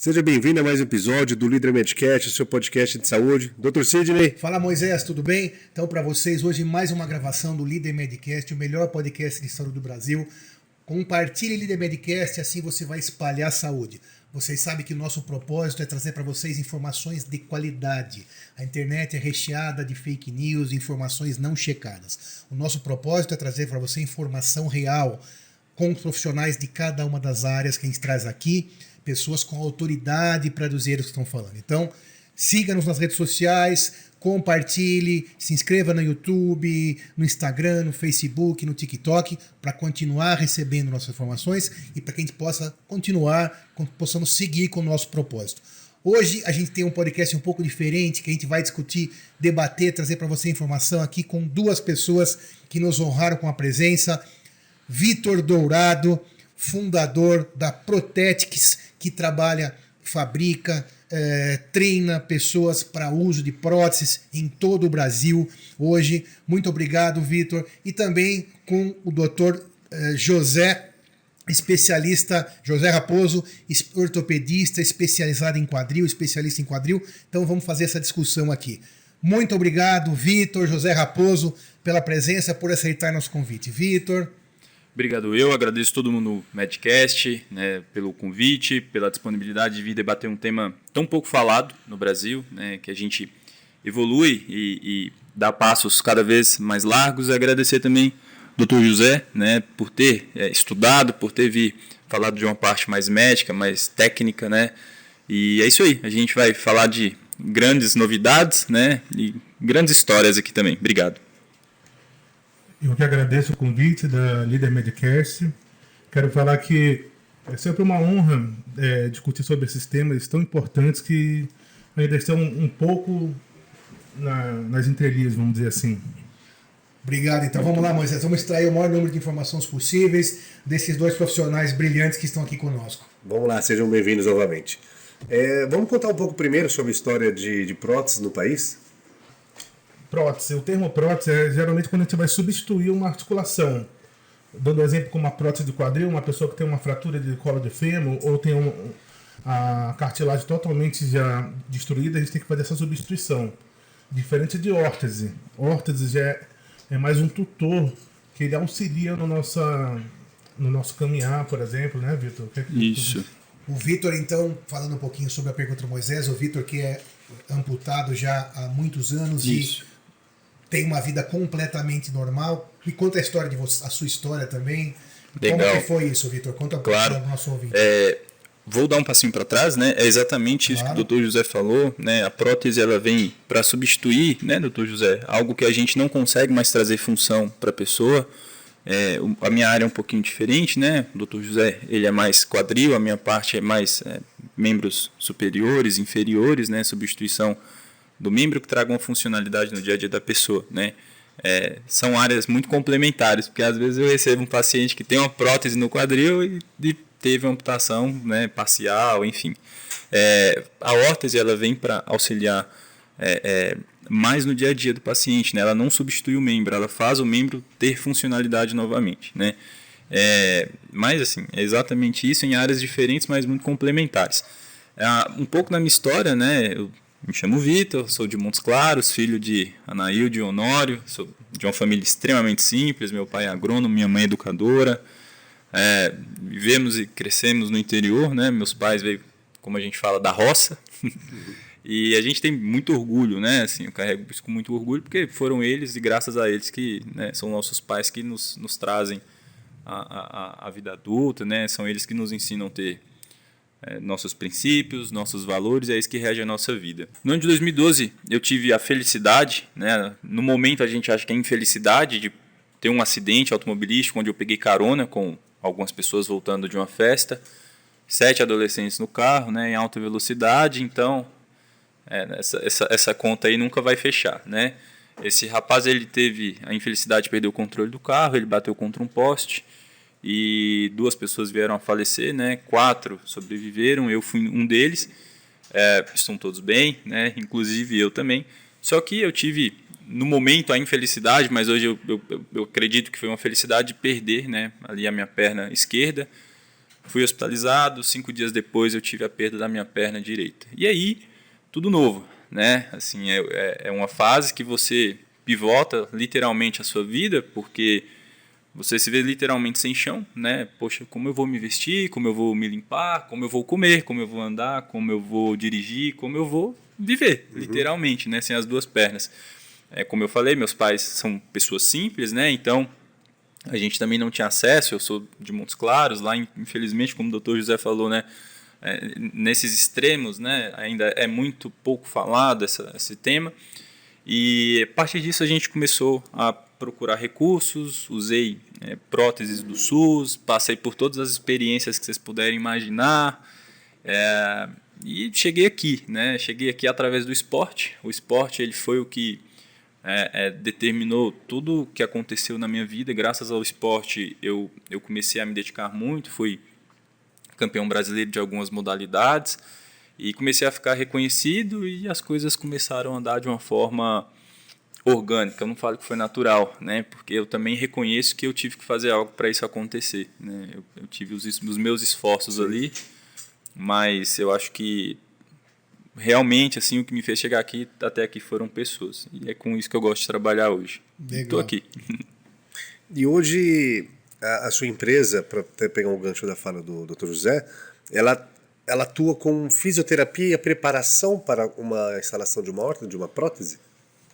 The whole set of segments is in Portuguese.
Seja bem-vindo a mais um episódio do Líder Medcast, seu podcast de saúde. Dr. Sidney. Fala Moisés, tudo bem? Então, para vocês, hoje mais uma gravação do Líder Medcast, o melhor podcast de saúde do Brasil. Compartilhe Líder Medcast, assim você vai espalhar a saúde. Vocês sabem que o nosso propósito é trazer para vocês informações de qualidade. A internet é recheada de fake news, informações não checadas. O nosso propósito é trazer para você informação real com os profissionais de cada uma das áreas que a gente traz aqui pessoas com autoridade para dizer o que estão falando. Então, siga-nos nas redes sociais, compartilhe, se inscreva no YouTube, no Instagram, no Facebook, no TikTok, para continuar recebendo nossas informações e para que a gente possa continuar, possamos seguir com o nosso propósito. Hoje a gente tem um podcast um pouco diferente que a gente vai discutir, debater, trazer para você informação aqui com duas pessoas que nos honraram com a presença. Vitor Dourado, fundador da Protetics, que trabalha, fabrica, é, treina pessoas para uso de próteses em todo o Brasil hoje. Muito obrigado, Vitor. E também com o doutor é, José, especialista, José Raposo, ortopedista, especializado em quadril, especialista em quadril. Então vamos fazer essa discussão aqui. Muito obrigado, Vitor, José Raposo, pela presença, por aceitar nosso convite. Vitor. Obrigado eu, agradeço todo mundo no Medcast né, pelo convite, pela disponibilidade de vir debater um tema tão pouco falado no Brasil, né, que a gente evolui e, e dá passos cada vez mais largos. Agradecer também ao Dr. José né, por ter é, estudado, por ter vir falado de uma parte mais médica, mais técnica, né? E é isso aí, a gente vai falar de grandes novidades, né? E grandes histórias aqui também. Obrigado. Eu que agradeço o convite da Líder Medcast. Quero falar que é sempre uma honra é, discutir sobre esses temas tão importantes que ainda estão um pouco na, nas entrelinhas, vamos dizer assim. Obrigado. Então vamos lá, Moisés. Vamos extrair o maior número de informações possíveis desses dois profissionais brilhantes que estão aqui conosco. Vamos lá, sejam bem-vindos novamente. É, vamos contar um pouco primeiro sobre a história de, de próteses no país? Prótese. O termo prótese é geralmente quando a gente vai substituir uma articulação. Dando exemplo com uma prótese de quadril, uma pessoa que tem uma fratura de colo de fêmur ou tem um, a cartilagem totalmente já destruída, a gente tem que fazer essa substituição. Diferente de órtese. Órtese já é, é mais um tutor que ele auxilia no, nossa, no nosso caminhar, por exemplo, né, Vitor? É Isso. O Vitor, então, falando um pouquinho sobre a pergunta do Moisés, o Vitor que é amputado já há muitos anos Isso. e tem uma vida completamente normal. Me conta a história de você, a sua história também. Legal. Como que foi isso, Vitor? Conta claro. para o nosso ouvinte. É, vou dar um passinho para trás, né? É exatamente claro. isso que o Dr. José falou, né? A prótese ela vem para substituir, né, Dr. José, algo que a gente não consegue mais trazer função para a pessoa. É, a minha área é um pouquinho diferente, né? O Dr. José, ele é mais quadril, a minha parte é mais é, membros superiores, inferiores, né? Substituição do membro que traga uma funcionalidade no dia a dia da pessoa, né? É, são áreas muito complementares, porque às vezes eu recebo um paciente que tem uma prótese no quadril e, e teve uma amputação né, parcial, enfim. É, a órtese ela vem para auxiliar é, é, mais no dia a dia do paciente, né? ela não substitui o membro, ela faz o membro ter funcionalidade novamente. Né? É, mas assim, é exatamente isso em áreas diferentes, mas muito complementares. É, um pouco na minha história, né, eu me chamo Vitor, sou de Montes Claros, filho de Anaílde e Honório, sou de uma família extremamente simples, meu pai é agrônomo, minha mãe é educadora. É, vivemos e crescemos no interior, né? Meus pais veio, como a gente fala, da roça. e a gente tem muito orgulho, né? Assim, eu carrego isso com muito orgulho, porque foram eles e graças a eles que né, são nossos pais que nos, nos trazem a, a, a vida adulta, né? São eles que nos ensinam a ter nossos princípios, nossos valores, é isso que rege a nossa vida. No ano de 2012, eu tive a felicidade, né, no momento a gente acha que é infelicidade de ter um acidente automobilístico onde eu peguei carona com algumas pessoas voltando de uma festa, sete adolescentes no carro, né, em alta velocidade, então é, essa, essa, essa conta aí nunca vai fechar, né? Esse rapaz ele teve a infelicidade de perder o controle do carro, ele bateu contra um poste, e duas pessoas vieram a falecer, né? Quatro sobreviveram, eu fui um deles. É, estão todos bem, né? Inclusive eu também. Só que eu tive no momento a infelicidade, mas hoje eu, eu, eu acredito que foi uma felicidade de perder, né? Ali a minha perna esquerda. Fui hospitalizado, cinco dias depois eu tive a perda da minha perna direita. E aí, tudo novo, né? Assim, é, é, é uma fase que você pivota literalmente a sua vida, porque você se vê literalmente sem chão, né? Poxa, como eu vou me vestir, como eu vou me limpar, como eu vou comer, como eu vou andar, como eu vou dirigir, como eu vou viver, uhum. literalmente, né? Sem as duas pernas. É, como eu falei, meus pais são pessoas simples, né? Então, a gente também não tinha acesso. Eu sou de Montes Claros, lá, infelizmente, como o doutor José falou, né? É, nesses extremos, né? Ainda é muito pouco falado essa, esse tema. E a partir disso a gente começou a procurar recursos, usei é, próteses do SUS, passei por todas as experiências que vocês puderem imaginar. É, e cheguei aqui, né? Cheguei aqui através do esporte. O esporte ele foi o que é, é, determinou tudo o que aconteceu na minha vida. Graças ao esporte, eu, eu comecei a me dedicar muito. Fui campeão brasileiro de algumas modalidades e comecei a ficar reconhecido e as coisas começaram a andar de uma forma orgânica. Eu não falo que foi natural, né? Porque eu também reconheço que eu tive que fazer algo para isso acontecer. Né? Eu, eu tive os, os meus esforços ali, mas eu acho que realmente assim o que me fez chegar aqui até aqui foram pessoas e é com isso que eu gosto de trabalhar hoje estou aqui e hoje a, a sua empresa para pegar um gancho da fala do Dr. José ela ela atua com fisioterapia e a preparação para uma instalação de uma órtese de uma prótese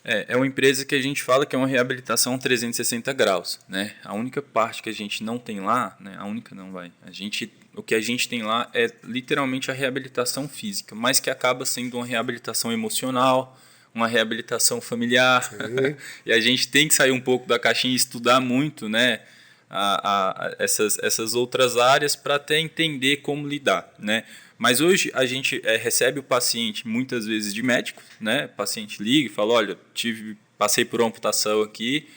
é, é uma empresa que a gente fala que é uma reabilitação 360 graus, né? A única parte que a gente não tem lá, né? A única não vai. A gente, o que a gente tem lá é literalmente a reabilitação física, mas que acaba sendo uma reabilitação emocional, uma reabilitação familiar. e a gente tem que sair um pouco da caixinha e estudar muito, né? A, a, essas, essas outras áreas para até entender como lidar, né? Mas hoje a gente é, recebe o paciente muitas vezes de médico, né? O paciente liga e fala, olha, tive, passei por uma amputação aqui,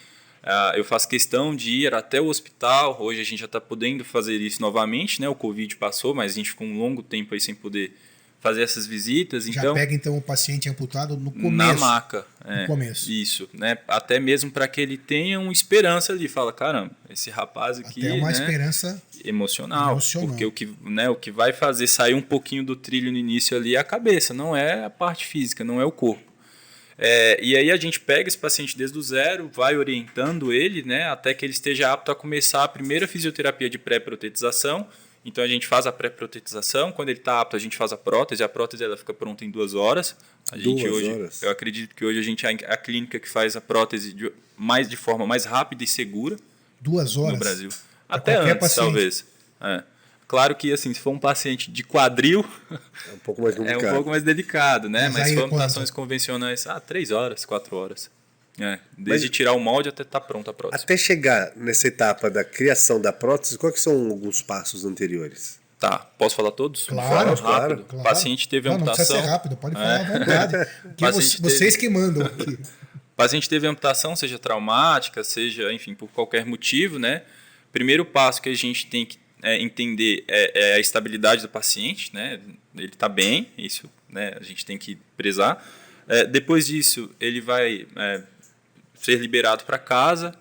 uh, eu faço questão de ir até o hospital. Hoje a gente já está podendo fazer isso novamente, né? O Covid passou, mas a gente ficou um longo tempo aí sem poder fazer essas visitas. Já então, pega então o paciente amputado no começo. Na maca. É, no começo. Isso, né? Até mesmo para que ele tenha uma esperança ali. Fala, caramba, esse rapaz aqui. Até uma né, esperança emocional, emocional. Porque o que, né, o que vai fazer sair um pouquinho do trilho no início ali é a cabeça, não é a parte física, não é o corpo. É, e aí a gente pega esse paciente desde o zero, vai orientando ele, né, até que ele esteja apto a começar a primeira fisioterapia de pré-protetização então a gente faz a pré-protetização, quando ele está apto a gente faz a prótese, a prótese ela fica pronta em duas horas. A gente duas hoje, horas. eu acredito que hoje a gente é a clínica que faz a prótese de, mais de forma mais rápida e segura. Duas horas no Brasil. Até antes, paciente. talvez. É. Claro que assim, se for um paciente de quadril, é um pouco mais delicado, é um pouco mais delicado né? Mas, Mas se for amputações convencionais, ah, três horas, quatro horas. É, desde Mas, tirar o molde até estar tá pronta a prótese. Até chegar nessa etapa da criação da prótese, quais são alguns passos anteriores? Tá, posso falar todos? Claro, rápido. claro, claro. O paciente teve não, amputação. Não precisa ser rápido, pode falar é. à vontade. vocês teve... que mandam aqui. O paciente teve amputação, seja traumática, seja, enfim, por qualquer motivo, né? Primeiro passo que a gente tem que é, entender é, é, a estabilidade do paciente, né? Ele está bem, isso né, a gente tem que prezar. É, depois disso, ele vai é, ser liberado para casa,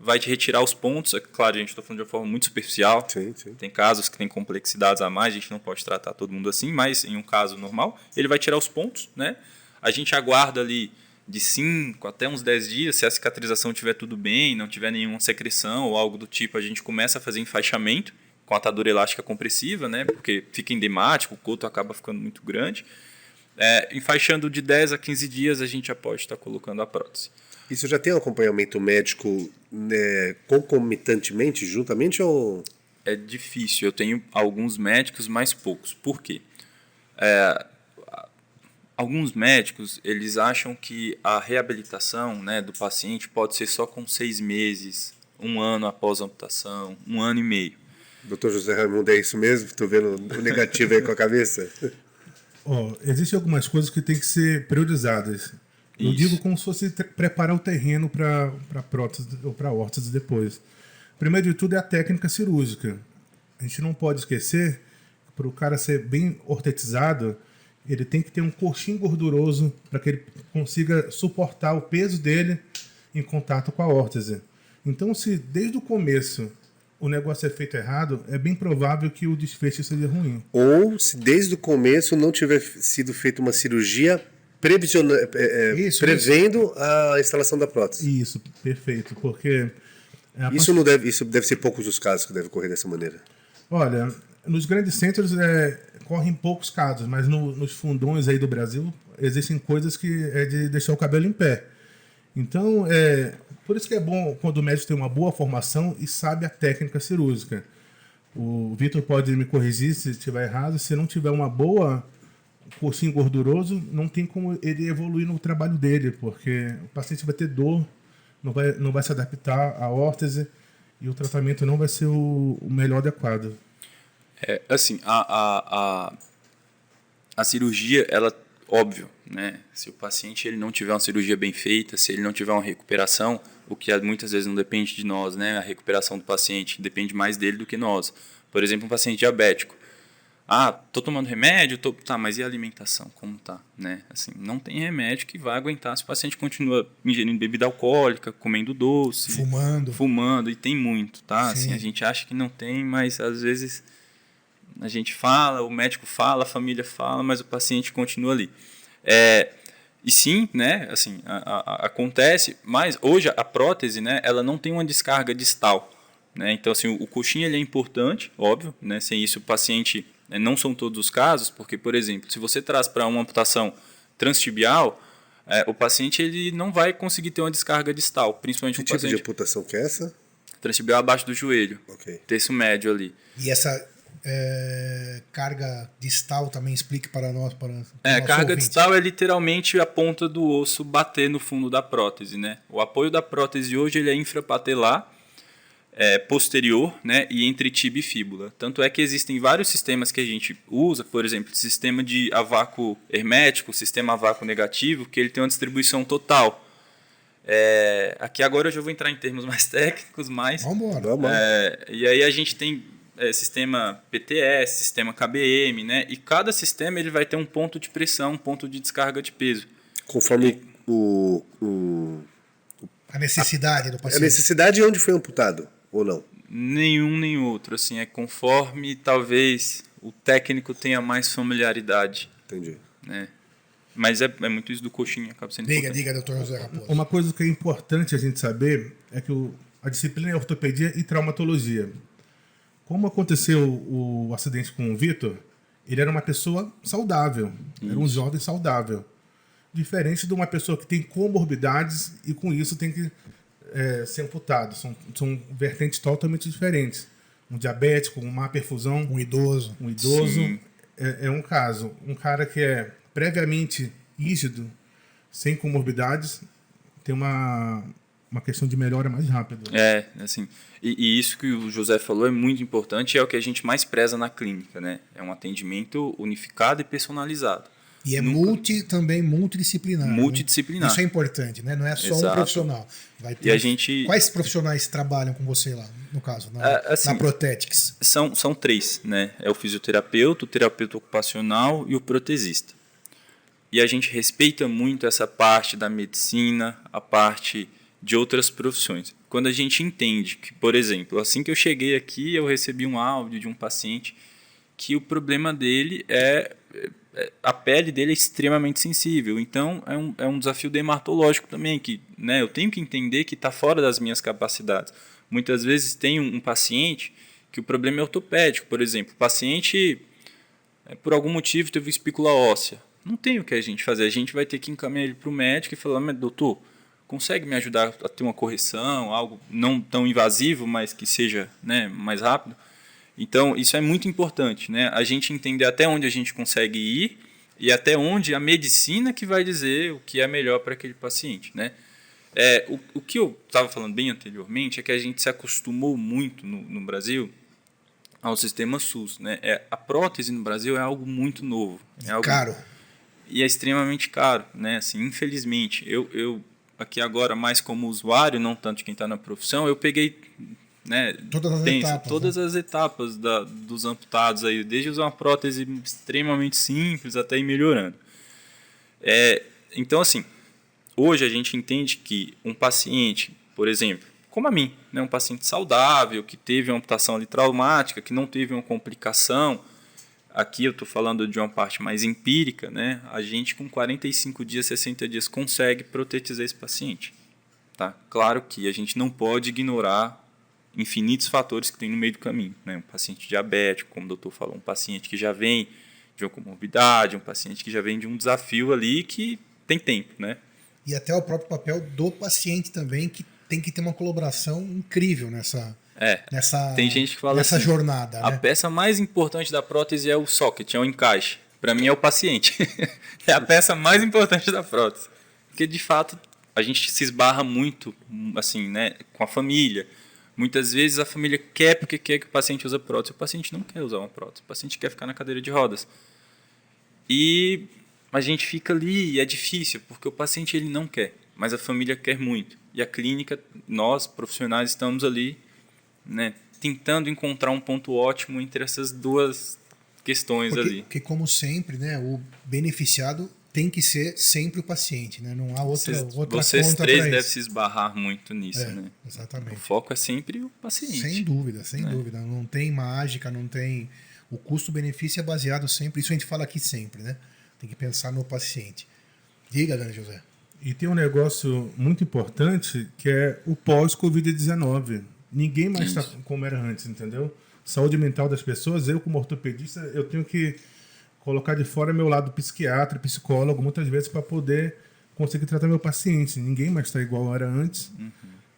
vai te retirar os pontos. É claro, a gente está falando de uma forma muito superficial. Sim, sim. Tem casos que têm complexidades a mais, a gente não pode tratar todo mundo assim, mas em um caso normal, ele vai tirar os pontos, né? A gente aguarda ali de 5 até uns 10 dias, se a cicatrização estiver tudo bem, não tiver nenhuma secreção ou algo do tipo, a gente começa a fazer enfaixamento com atadura elástica compressiva, né? Porque fica endemático, o coto acaba ficando muito grande. É, enfaixando de 10 a 15 dias, a gente já pode estar colocando a prótese. Isso já tem um acompanhamento médico né, concomitantemente, juntamente ou. É difícil. Eu tenho alguns médicos, mas poucos. Por quê? É, alguns médicos eles acham que a reabilitação né, do paciente pode ser só com seis meses, um ano após a amputação, um ano e meio. Doutor José Raimundo, é isso mesmo? Estou vendo o negativo aí com a cabeça. Oh, existem algumas coisas que têm que ser priorizadas. Eu digo como se fosse preparar o terreno para prótese ou para órtese depois. Primeiro de tudo é a técnica cirúrgica. A gente não pode esquecer que para o cara ser bem ortetizado, ele tem que ter um coxinho gorduroso para que ele consiga suportar o peso dele em contato com a órtese. Então, se desde o começo o negócio é feito errado, é bem provável que o desfecho seja ruim. Ou se desde o começo não tiver sido feita uma cirurgia previsiona, é, é, isso, prevendo isso. a instalação da prótese. Isso, perfeito, porque isso não deve, isso deve ser poucos os casos que deve ocorrer dessa maneira. Olha, nos grandes centros é, correm poucos casos, mas no, nos fundões aí do Brasil existem coisas que é de deixar o cabelo em pé. Então, é, por isso que é bom quando o médico tem uma boa formação e sabe a técnica cirúrgica. O Vitor pode me corrigir se estiver errado. Se não tiver uma boa cursinho gorduroso, não tem como ele evoluir no trabalho dele, porque o paciente vai ter dor, não vai, não vai se adaptar à órtese e o tratamento não vai ser o, o melhor adequado. É, assim, a, a, a, a cirurgia, ela, óbvio, né? Se o paciente ele não tiver uma cirurgia bem feita, se ele não tiver uma recuperação, o que muitas vezes não depende de nós, né? A recuperação do paciente depende mais dele do que nós. Por exemplo, um paciente diabético. Ah, tô tomando remédio, tô... tá, mas e a alimentação, como tá, né? Assim, não tem remédio que vai aguentar se o paciente continua ingerindo bebida alcoólica, comendo doce, fumando, fumando e tem muito, tá? Sim. Assim, a gente acha que não tem, mas às vezes a gente fala, o médico fala, a família fala, mas o paciente continua ali. É, e sim, né, assim, a, a, acontece, mas hoje a prótese, né, ela não tem uma descarga distal. Né? Então, assim, o, o coxinha ele é importante, óbvio, né? sem isso o paciente, né, não são todos os casos, porque, por exemplo, se você traz para uma amputação transtibial, é, o paciente ele não vai conseguir ter uma descarga distal, principalmente que um tipo paciente... de amputação que é essa? Transtibial abaixo do joelho, okay. terço médio ali. E essa é, carga distal também explique para nós. Para, para é, carga ouvinte. distal é literalmente a ponta do osso bater no fundo da prótese, né? O apoio da prótese hoje ele é infrapatelar, é, posterior, né? E entre tibia e fíbula. Tanto é que existem vários sistemas que a gente usa, por exemplo, sistema de a vácuo hermético, sistema a vácuo negativo, que ele tem uma distribuição total. É, aqui agora eu já vou entrar em termos mais técnicos, mas. Vamos embora. É, e aí a gente tem é, sistema PTS, sistema KBM, né? E cada sistema ele vai ter um ponto de pressão, um ponto de descarga de peso. Conforme o, o, a necessidade a, do paciente. A necessidade onde foi amputado ou não? Nenhum nem outro, assim, é conforme talvez o técnico tenha mais familiaridade. Entendi. Né? Mas é, é muito isso do coxinha, acaba sendo Diga, importante. diga, doutor José Raposo. Uma coisa que é importante a gente saber é que o, a disciplina é ortopedia e traumatologia. Como aconteceu o, acidente com o Vitor, ele era uma pessoa saudável, isso. era um jovem saudável. Diferente de uma pessoa que tem comorbidades e com isso tem que é, ser amputado. São, são vertentes totalmente diferentes. Um diabético, uma perfusão. Um idoso. Um idoso é, é, um caso. Um cara que é previamente rígido, sem comorbidades, tem uma, uma questão de melhora mais rápida. É, assim, e, e, isso que o José falou é muito importante e é o que a gente mais preza na clínica, né? É um atendimento unificado e personalizado. E é Nunca... multi, também multidisciplinar. Né? Multidisciplinar. Né? Isso é importante, né? Não é só Exato. um profissional. Vai ter... E a gente... Quais profissionais trabalham com você lá, no caso, na, é, assim, na Protetics? São, são três, né? É o fisioterapeuta, o terapeuta ocupacional e o protesista. E a gente respeita muito essa parte da medicina, a parte de outras profissões. Quando a gente entende que, por exemplo, assim que eu cheguei aqui, eu recebi um áudio de um paciente que o problema dele é, é a pele dele é extremamente sensível. Então é um, é um desafio dermatológico também, que né, eu tenho que entender que está fora das minhas capacidades. Muitas vezes tem um, um, paciente que o problema é ortopédico, por exemplo. O paciente, é, por algum motivo, teve espícula óssea. Não tem o que a gente fazer. A gente vai ter que encaminhar ele para o médico e falar, doutor, consegue me ajudar a ter uma correção, algo não tão invasivo, mas que seja né, mais rápido. Então, isso é muito importante, né? A gente entender até onde a gente consegue ir e até onde a medicina que vai dizer o que é melhor para aquele paciente, né? É, o, o que eu estava falando bem anteriormente é que a gente se acostumou muito no, no Brasil ao sistema SUS, né? É, a prótese no Brasil é algo muito novo. É algo, caro. E é extremamente caro, né? Assim, infelizmente, eu, eu aqui agora mais como usuário, não tanto quem está na profissão, eu peguei né, todas as tem, etapas, todas né? as etapas da, dos amputados aí, desde usar uma prótese extremamente simples até ir melhorando. É, então, assim, hoje a gente entende que um paciente, por exemplo, como a mim, né? um paciente saudável, que teve uma amputação ali traumática, que não teve uma complicação. Aqui eu estou falando de uma parte mais empírica, né? A gente com 45 dias, 60 dias consegue protetizar esse paciente. Tá? Claro que a gente não pode ignorar infinitos fatores que tem no meio do caminho. Né? Um paciente diabético, como o doutor falou, um paciente que já vem de uma comorbidade, um paciente que já vem de um desafio ali que tem tempo, né? E até o próprio papel do paciente também, que tem que ter uma colaboração incrível nessa, é, nessa, tem gente que fala nessa assim, jornada. A né? peça mais importante da prótese é o socket, é o encaixe. Para mim é o paciente. é a peça mais importante da prótese. Porque de fato a gente se esbarra muito assim, né, com a família. Muitas vezes a família quer porque quer que o paciente use prótese. O paciente não quer usar uma prótese. O paciente quer ficar na cadeira de rodas. E a gente fica ali e é difícil, porque o paciente ele não quer, mas a família quer muito. E a clínica, nós profissionais estamos ali, né, tentando encontrar um ponto ótimo entre essas duas questões porque, ali. Porque como sempre, né, o beneficiado tem que ser sempre o paciente, né? Não há outra vocês, outra vocês conta três devem se esbarrar muito nisso, É, né? exatamente. O foco é sempre o paciente. Sem dúvida, sem É. dúvida. Não tem mágica, não tem. O custo-benefício é baseado sempre, isso a gente fala aqui sempre, né? Tem que pensar no paciente. Diga, Dani José. E tem um negócio muito importante que é o pós-Covid-19. Ninguém mais está como era antes, entendeu? Saúde mental das pessoas, eu como ortopedista, eu tenho que colocar de fora meu lado psiquiatra, psicólogo, muitas vezes para poder conseguir tratar meu paciente. Ninguém mais está igual era antes.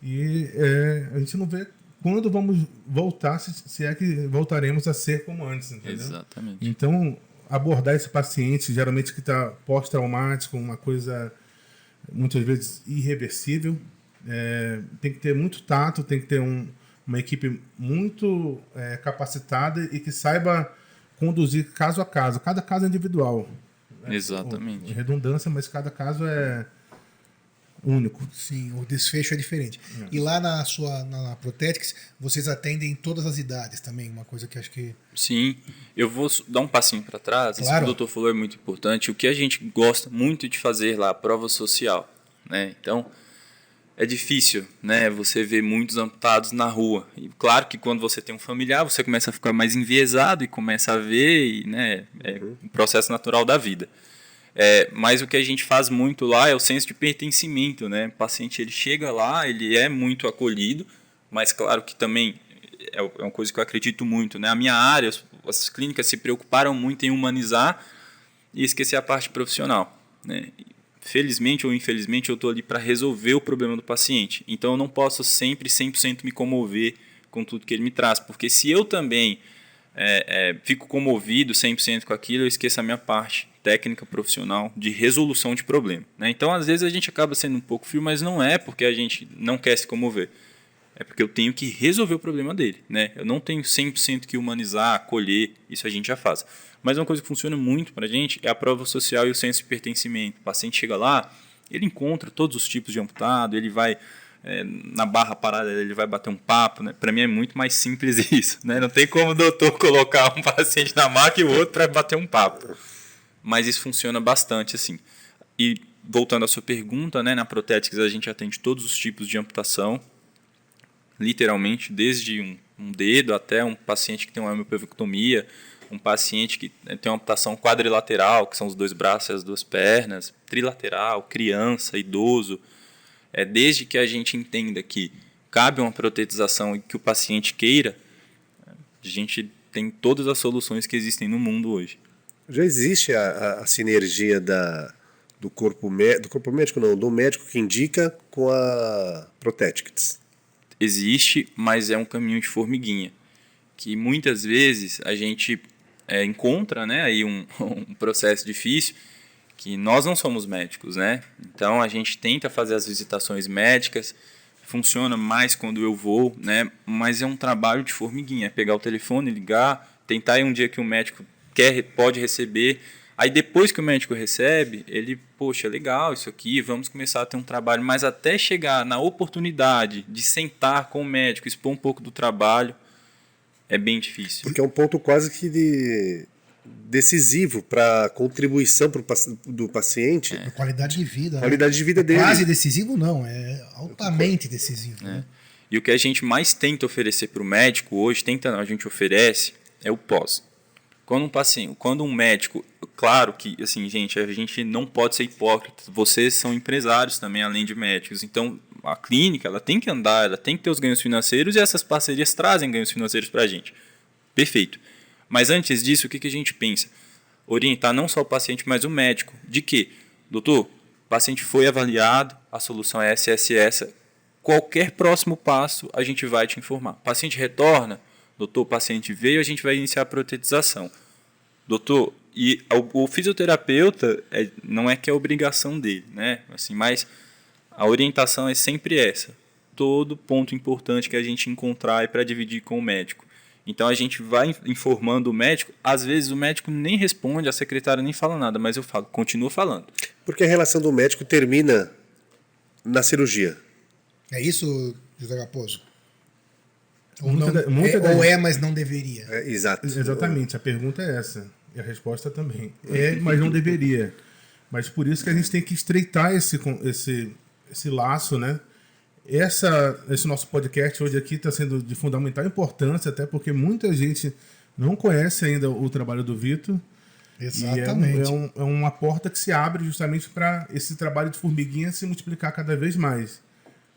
E é, a gente não vê quando vamos voltar, se, se é que voltaremos a ser como antes, entendeu? Exatamente. Então, abordar esse paciente, geralmente que está pós-traumático, uma coisa muitas vezes irreversível, é, tem que ter muito tato, tem que ter um, uma equipe muito é, capacitada e que saiba conduzir caso a caso. Cada caso é individual. Exatamente. Redundância, mas cada caso é único. Sim, o desfecho é diferente. E lá na sua na, na Protetics, vocês atendem todas as idades também, uma coisa que acho que Sim, eu vou dar um passinho para trás. Isso que Claro. o doutor falou é muito importante. O que a gente gosta muito de fazer lá, a prova social. Né? Então, é difícil né, você ver muitos amputados na rua. E claro que quando você tem um familiar, você começa a ficar mais enviesado e começa a ver, e, né, é um processo natural da vida. É, mas o que a gente faz muito lá é o senso de pertencimento, né? O paciente ele chega lá, ele é muito acolhido, mas claro que também é é uma coisa que eu acredito muito, né? A minha área, as- as clínicas se preocuparam muito em humanizar e esquecer a parte profissional, né? Felizmente ou infelizmente eu estou ali para resolver o problema do paciente, então eu não posso sempre 100% me comover com tudo que ele me traz, porque se eu também é, é, fico comovido 100% com aquilo, eu esqueço a minha parte técnica profissional de resolução de problema. Né? Então, às vezes, a gente acaba sendo um pouco frio, mas não é porque a gente não quer se comover. É porque eu tenho que resolver o problema dele. Né? Eu não tenho 100% que humanizar, acolher, isso a gente já faz. Mas uma coisa que funciona muito para a gente é a prova social e o senso de pertencimento. O paciente chega lá, ele encontra todos os tipos de amputado, ele vai é, na barra parada, ele vai bater um papo. Né? Para mim é muito mais simples isso. Né? Não tem como o doutor colocar um paciente na maca e o outro para bater um papo. Mas isso funciona bastante assim. E voltando à sua pergunta, né, na Protetics a gente atende todos os tipos de amputação, literalmente, desde um, um dedo até um paciente que tem uma hemopelvectomia, um paciente que tem uma amputação quadrilateral, que são os dois braços e as duas pernas, trilateral, criança, idoso. É desde que a gente entenda que cabe uma protetização e que o paciente queira, a gente tem todas as soluções que existem no mundo hoje. Já existe a, a- a sinergia da, do corpo do corpo médico não, do médico que indica com a Protetics. Existe, mas é um caminho de formiguinha, que muitas vezes a gente é, encontra, né, aí um, um processo difícil, que nós não somos médicos, né? Então a gente tenta fazer as visitações médicas, funciona mais quando eu vou, né? Mas é um trabalho de formiguinha, é pegar o telefone, ligar, tentar ir um dia que o médico quer, pode receber. Aí depois que o médico recebe, ele, poxa, legal isso aqui, vamos começar a ter um trabalho, mas até chegar na oportunidade de sentar com o médico, expor um pouco do trabalho, é bem difícil. Porque é um ponto quase que de- decisivo para a contribuição pro, do paciente, a qualidade de vida. né? qualidade de vida É dele. Quase decisivo não, é altamente decisivo. né? E o que a gente mais tenta oferecer para o médico hoje, tenta a gente oferece, é o pós. Quando um paciente, quando um médico, claro que assim, gente, a gente não pode ser hipócrita. Vocês são empresários também, além de médicos. Então, a clínica, ela tem que andar, ela tem que ter os ganhos financeiros e essas parcerias trazem ganhos financeiros para a gente. Perfeito. Mas antes disso, o que, que a gente pensa? Orientar não só o paciente, mas o médico. De que, doutor, o paciente foi avaliado, a solução é essa, essa, essa. Qualquer próximo passo, a gente vai te informar. O paciente retorna, doutor, o paciente veio, a gente vai iniciar a protetização. Doutor, e o, o fisioterapeuta é, não é que é obrigação dele, né? Assim, mas a orientação é sempre essa. Todo ponto importante que a gente encontrar é para dividir com o médico. Então a gente vai informando o médico. Às vezes o médico nem responde, a secretária nem fala nada, mas eu falo, continua falando. Porque a relação do médico termina na cirurgia. É isso, José Raposo? Ou, não, da, é, ou é, mas não deveria. É, exato. Exatamente, a pergunta é essa. E a resposta também. É, mas não deveria. Mas por isso que a gente tem que estreitar esse, esse, esse laço, né? Essa, esse nosso podcast hoje aqui está sendo de fundamental importância, até porque muita gente não conhece ainda o trabalho do Vitor. Exatamente. E é, um, é, um, é, uma porta que se abre justamente para esse trabalho de formiguinha se multiplicar cada vez mais.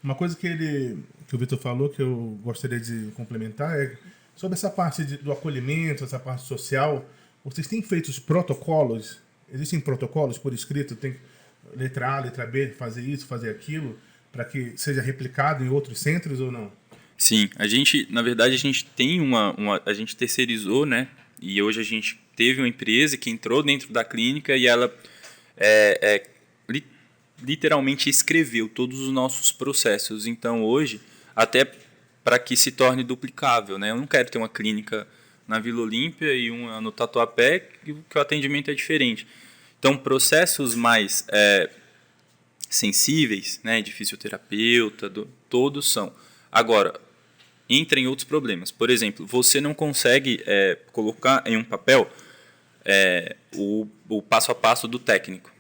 Uma coisa que ele que o Vitor falou que eu gostaria de complementar é sobre essa parte de, do acolhimento, essa parte social. Vocês têm feito os protocolos? Existem protocolos por escrito? Tem letra A, letra B, fazer isso, fazer aquilo, para que seja replicado em outros centros ou não? Sim, a gente, na verdade, a gente tem uma, uma, a gente terceirizou, né? E hoje a gente teve uma empresa que entrou dentro da clínica e ela é, é, literalmente escreveu todos os nossos processos. Então hoje, até para que se torne duplicável, né? Eu não quero ter uma clínica na Vila Olímpia e uma no Tatuapé que, que o atendimento é diferente. Então, processos mais é, sensíveis, né, de fisioterapeuta, do, todos são. Agora, entra em outros problemas. Por exemplo, você não consegue é, colocar em um papel é, o, o passo a passo do técnico.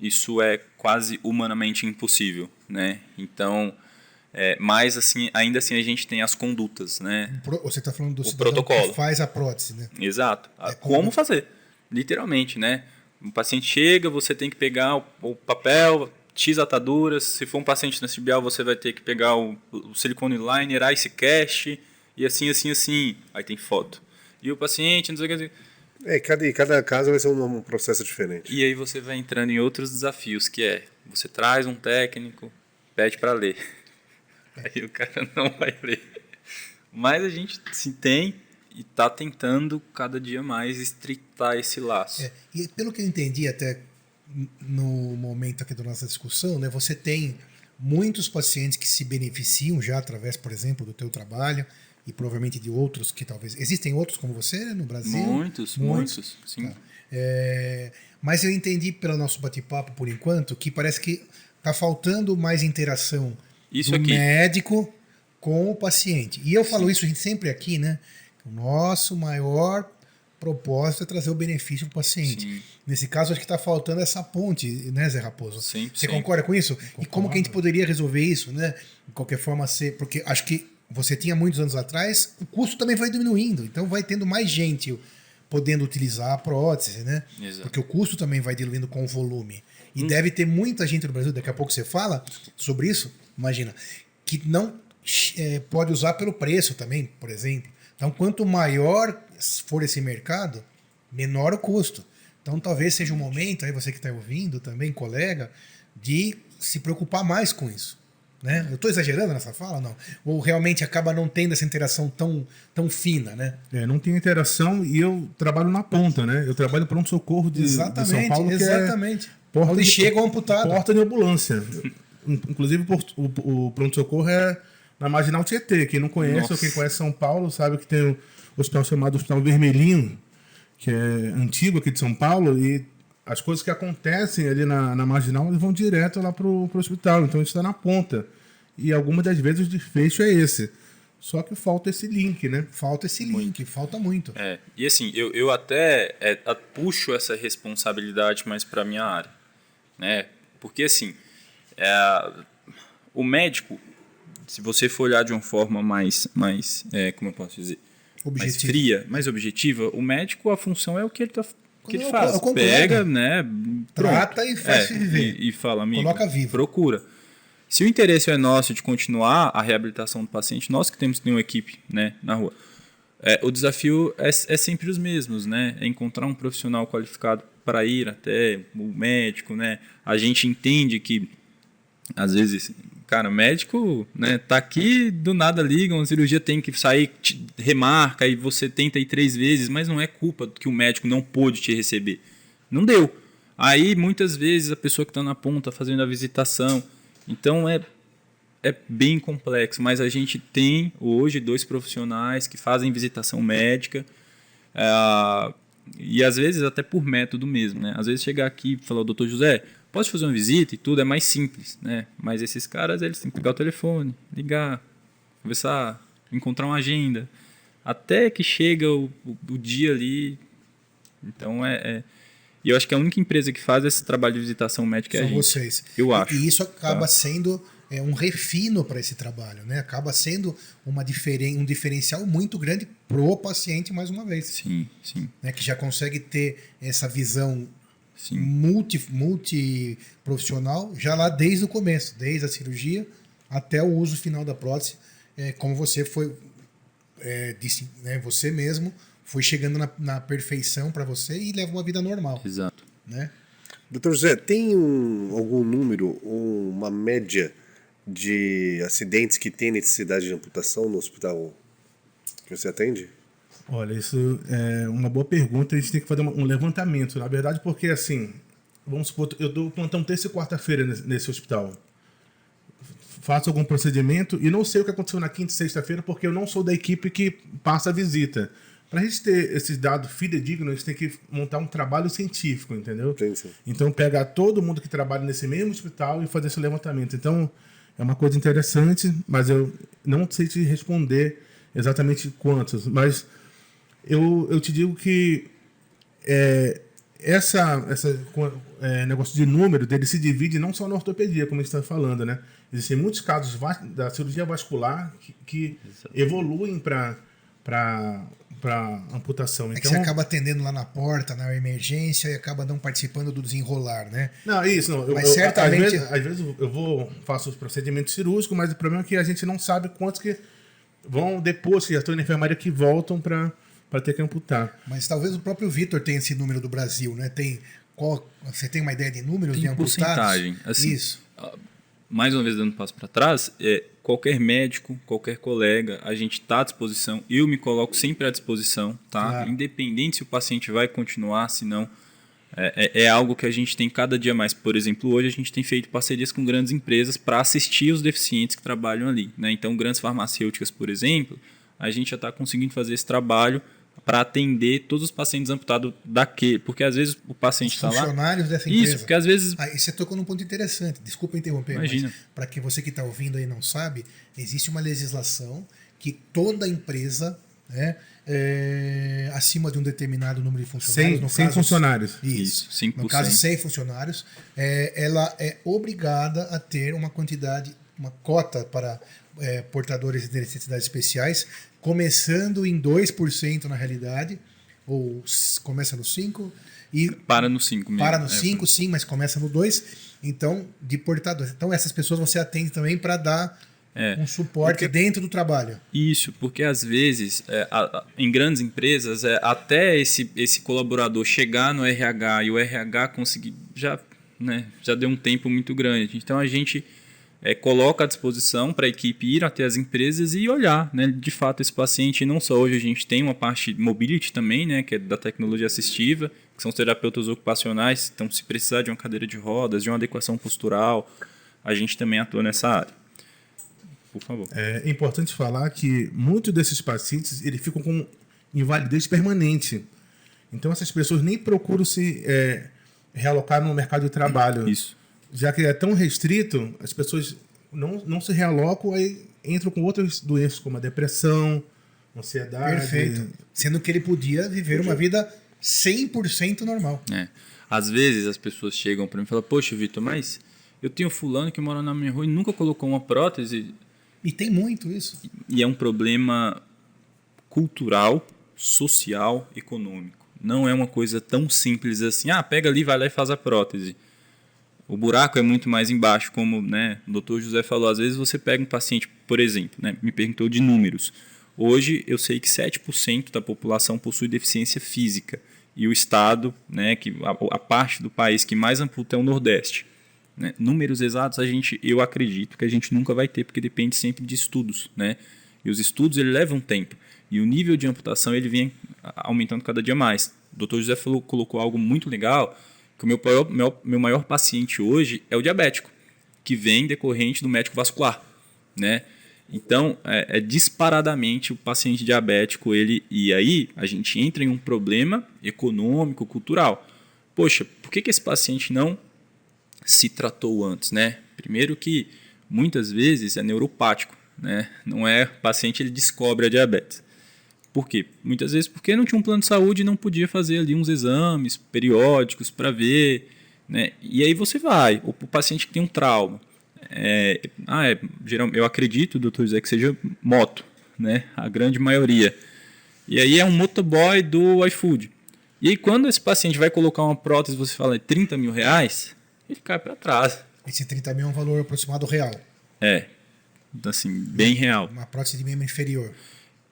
Isso é quase humanamente impossível, né? Então, é, mas assim, ainda assim a gente tem as condutas, né? Você está falando do o protocolo. que faz a prótese, né? Exato. É, como... como fazer, literalmente, né? Um paciente chega, você tem que pegar o, o papel, X ataduras. Se for um paciente transfibial, você vai ter que pegar o, o silicone liner, ice cast e assim, assim, assim. Aí tem foto. E o paciente, não sei o que. É, cada, cada caso vai ser um, um processo diferente. E aí você vai entrando em outros desafios, que é, você traz um técnico, pede para ler. Aí o cara não vai ler. Mas a gente se tem e está tentando cada dia mais estreitar esse laço. É, e pelo que eu entendi até no momento aqui da nossa discussão, né, você tem muitos pacientes que se beneficiam já através, por exemplo, do teu trabalho e provavelmente de outros que talvez existem outros como você no Brasil. Muitos, muitos, muitos sim. Tá. É, mas eu entendi pelo nosso bate-papo por enquanto que parece que está faltando mais interação isso do aqui. médico com o paciente. E eu falo Sim. isso a gente sempre aqui, né? O nosso maior propósito é trazer o benefício para o paciente. Sim. Nesse caso, acho que está faltando essa ponte, né, Zé Raposo? Sim, Você sim. concorda com isso? Concordo. E como que a gente poderia resolver isso, né? De qualquer forma, ser. Porque acho que você tinha muitos anos atrás, o custo também vai diminuindo. Então vai tendo mais gente podendo utilizar a prótese, né? Exato. Porque o custo também vai diluindo com o volume. E hum. deve ter muita gente no Brasil, daqui a pouco você fala sobre isso, imagina, que não é, pode usar pelo preço também, por exemplo. Então, quanto maior for esse mercado, menor o custo. Então, talvez seja o um momento, aí você que está ouvindo também, colega, de se preocupar mais com isso. Né? Eu estou exagerando nessa fala, não? Ou realmente acaba não tendo essa interação tão, tão fina, né? É, não tem interação e eu trabalho na ponta, né? Eu trabalho pronto-socorro de, de, São Paulo, exatamente. que é porta Onde de, chega o amputado. Porta de ambulância. Inclusive, o, o pronto-socorro é na Marginal Tietê. Quem não conhece Nossa. ou quem conhece São Paulo sabe que tem o hospital chamado Hospital Vermelhinho, que é antigo aqui de São Paulo, e as coisas que acontecem ali na, na Marginal vão direto lá para o hospital. Então a gente está na ponta. E algumas das vezes o desfecho é esse. Só que falta esse link, né? Falta esse link, falta muito. É, e assim, eu, eu até é, puxo essa responsabilidade mais para minha área, né? Porque assim, é, o médico se você for olhar de uma forma mais, mais é, como eu posso dizer, mais fria, mais objetiva, o médico, a função é o que ele, tá, que ele Eu- faz. eu concordo. Pega, né? pronto. Trata e faz É, viver. E, e fala, amigo, Coloca vivo. procura. Se o interesse é nosso de continuar a reabilitação do paciente, nós que temos que ter uma equipe né, na rua, é, o desafio é, é sempre os mesmos, né? É encontrar um profissional qualificado para ir até o médico, né? A gente entende que às vezes, cara, médico, né, tá aqui, do nada liga, uma cirurgia tem que sair, remarca e você tenta ir três vezes, mas não é culpa que o médico não pôde te receber. Não deu. Aí, muitas vezes, a pessoa que está na ponta fazendo a visitação. Então, é, é bem complexo, mas a gente tem hoje dois profissionais que fazem visitação médica. é, e às vezes até por método mesmo, né? Às vezes chegar aqui e falar, doutor José, posso fazer uma visita e tudo, é mais simples, né? Mas esses caras, eles têm que pegar o telefone, ligar, conversar, encontrar uma agenda. Até que chega o, o, o dia ali. Então é, é- E eu acho que a única empresa que faz esse trabalho de visitação médica é a São gente. vocês. Eu E- acho. E isso acaba Tá. sendo é, um refino para esse trabalho, né? Acaba sendo uma diferen, um diferencial muito grande pro paciente, mais uma vez. Sim, sim, Né? Que já consegue ter essa visão sim. multi, multiprofissional já lá desde o começo, desde a cirurgia até o uso final da prótese, é, como você foi é, disse, né, você mesmo foi chegando na, na perfeição para você e leva uma vida normal, Exato. né? Doutor José, tem um- algum número, um- uma média de acidentes que tem necessidade de amputação no hospital que você atende? Olha, isso é uma boa pergunta. A gente tem que fazer um levantamento, na verdade, porque assim, vamos supor, eu dou plantão terça e quarta-feira nesse, hospital. Faço algum procedimento e não sei o que aconteceu na quinta e sexta-feira porque eu não sou da equipe que passa a visita. Para a gente ter esses dados fidedignos, a gente tem que montar um trabalho científico, entendeu? Entendi, sim. Então, pegar todo mundo que trabalha nesse mesmo hospital e fazer esse levantamento. Então, é uma coisa interessante, mas eu não sei te responder exatamente quantos. Mas eu, eu te digo que é, essa, essa é, negócio de número dele se divide não só na ortopedia, como a gente está falando, né? Existem muitos casos da cirurgia vascular que, que evoluem para para amputação. É que Então, você acaba atendendo lá na porta, na emergência e acaba não participando do desenrolar, né? Não, isso não. Eu, Mas eu- certamente- Às vezes, às vezes eu vou, faço os procedimentos cirúrgicos, mas o problema é que a gente não sabe quantos que vão depois que já estão na enfermaria que voltam para ter que amputar. Mas talvez o próprio Vitor tenha esse número do Brasil, né? Tem qual, você tem uma ideia de números Tem de amputados? porcentagem, assim. Isso. mais uma vez dando um passo para trás, é, qualquer médico, qualquer colega, a gente está à disposição. Eu me coloco sempre à disposição, tá? Claro. Independente se o paciente vai continuar, se não. É, é- é algo que a gente tem cada dia mais. Por exemplo, hoje a gente tem feito parcerias com grandes empresas para assistir os deficientes que trabalham ali. Né? Então, grandes farmacêuticas, por exemplo, a gente já está conseguindo fazer esse trabalho para atender todos os pacientes amputados daquele. Porque às vezes o paciente está lá. Funcionários dessa empresa. Isso, porque às vezes. Ah, e você tocou num ponto interessante. Desculpa interromper, Imagina. mas para que você que está ouvindo aí não sabe, existe uma legislação que toda empresa, né, é, acima de um determinado número de funcionários, 100, no 100 caso, funcionários. Isso. Isso, 5%. No caso, 100 funcionários, é, ela é obrigada a ter uma quantidade, uma cota para é, portadores de necessidades especiais, começando em 2% na realidade, ou começa no 5%, e Para no 5 mesmo. para no É, 5, sim, mas começa no 2. Então, de portadores. Então, essas pessoas você atende também para dar É. um suporte dentro do trabalho. Isso, porque às vezes, é, a- a- em grandes empresas, é, até esse, esse colaborador chegar no RH e o RH conseguir, já, né, já deu um tempo muito grande. Então a gente é, coloca à disposição para a equipe ir até as empresas e olhar, né, de fato, esse paciente. Não só hoje a gente tem uma parte mobility também, né, que é da tecnologia assistiva, que são os terapeutas ocupacionais. Então, se precisar de uma cadeira de rodas, de uma adequação postural, a gente também atua nessa área. Por favor. É importante falar que muitos desses pacientes eles ficam com invalidez permanente. Então essas pessoas nem procuram se é, realocar no mercado de trabalho. Isso. Já que é tão restrito, as pessoas não, não se realocam, aí entram com outras doenças, como a depressão, ansiedade. Perfeito. Sendo que ele podia viver uma vida 100% normal. É. Às vezes as pessoas chegam para mim e falam: Poxa, Vitor, mas eu tenho fulano que mora na minha rua e nunca colocou uma prótese. E tem muito isso. E é um problema cultural, social, econômico. Não é uma coisa tão simples assim, ah, pega ali, vai lá e faz a prótese. O buraco é muito mais embaixo, como né, o doutor José falou. Às vezes você pega um paciente, por exemplo, né, me perguntou de números. Hoje eu sei que 7% da população possui deficiência física. E o estado, né, que a, a parte do país que mais amputa é o Nordeste. Né? Números exatos a gente, eu acredito que a gente nunca vai ter, porque depende sempre de estudos. Né? E os estudos ele levam tempo. E o nível de amputação ele vem aumentando cada dia mais. O doutor José falou, colocou algo muito legal que o meu maior, meu, meu maior paciente hoje é o diabético, que vem decorrente do médico vascular, né? Então, é, é, disparadamente o paciente diabético, ele e aí a gente entra em um problema econômico, cultural. Poxa, por que, que esse paciente não se tratou antes, né? Primeiro que muitas vezes é neuropático, né? Não é paciente ele descobre a diabetes. Por quê? Muitas vezes porque não tinha um plano de saúde e não podia fazer ali uns exames periódicos para ver. Né? E aí você vai, o, o paciente que tem um trauma. É, ah, é, geral, eu acredito, doutor Zé, que seja moto, né? a grande maioria. E aí é um motoboy do iFood. E aí quando esse paciente vai colocar uma prótese, você fala 30 mil reais, ele cai para trás. Esse 30 mil é um valor aproximado real. É, assim, bem real. Uma prótese de membro inferior.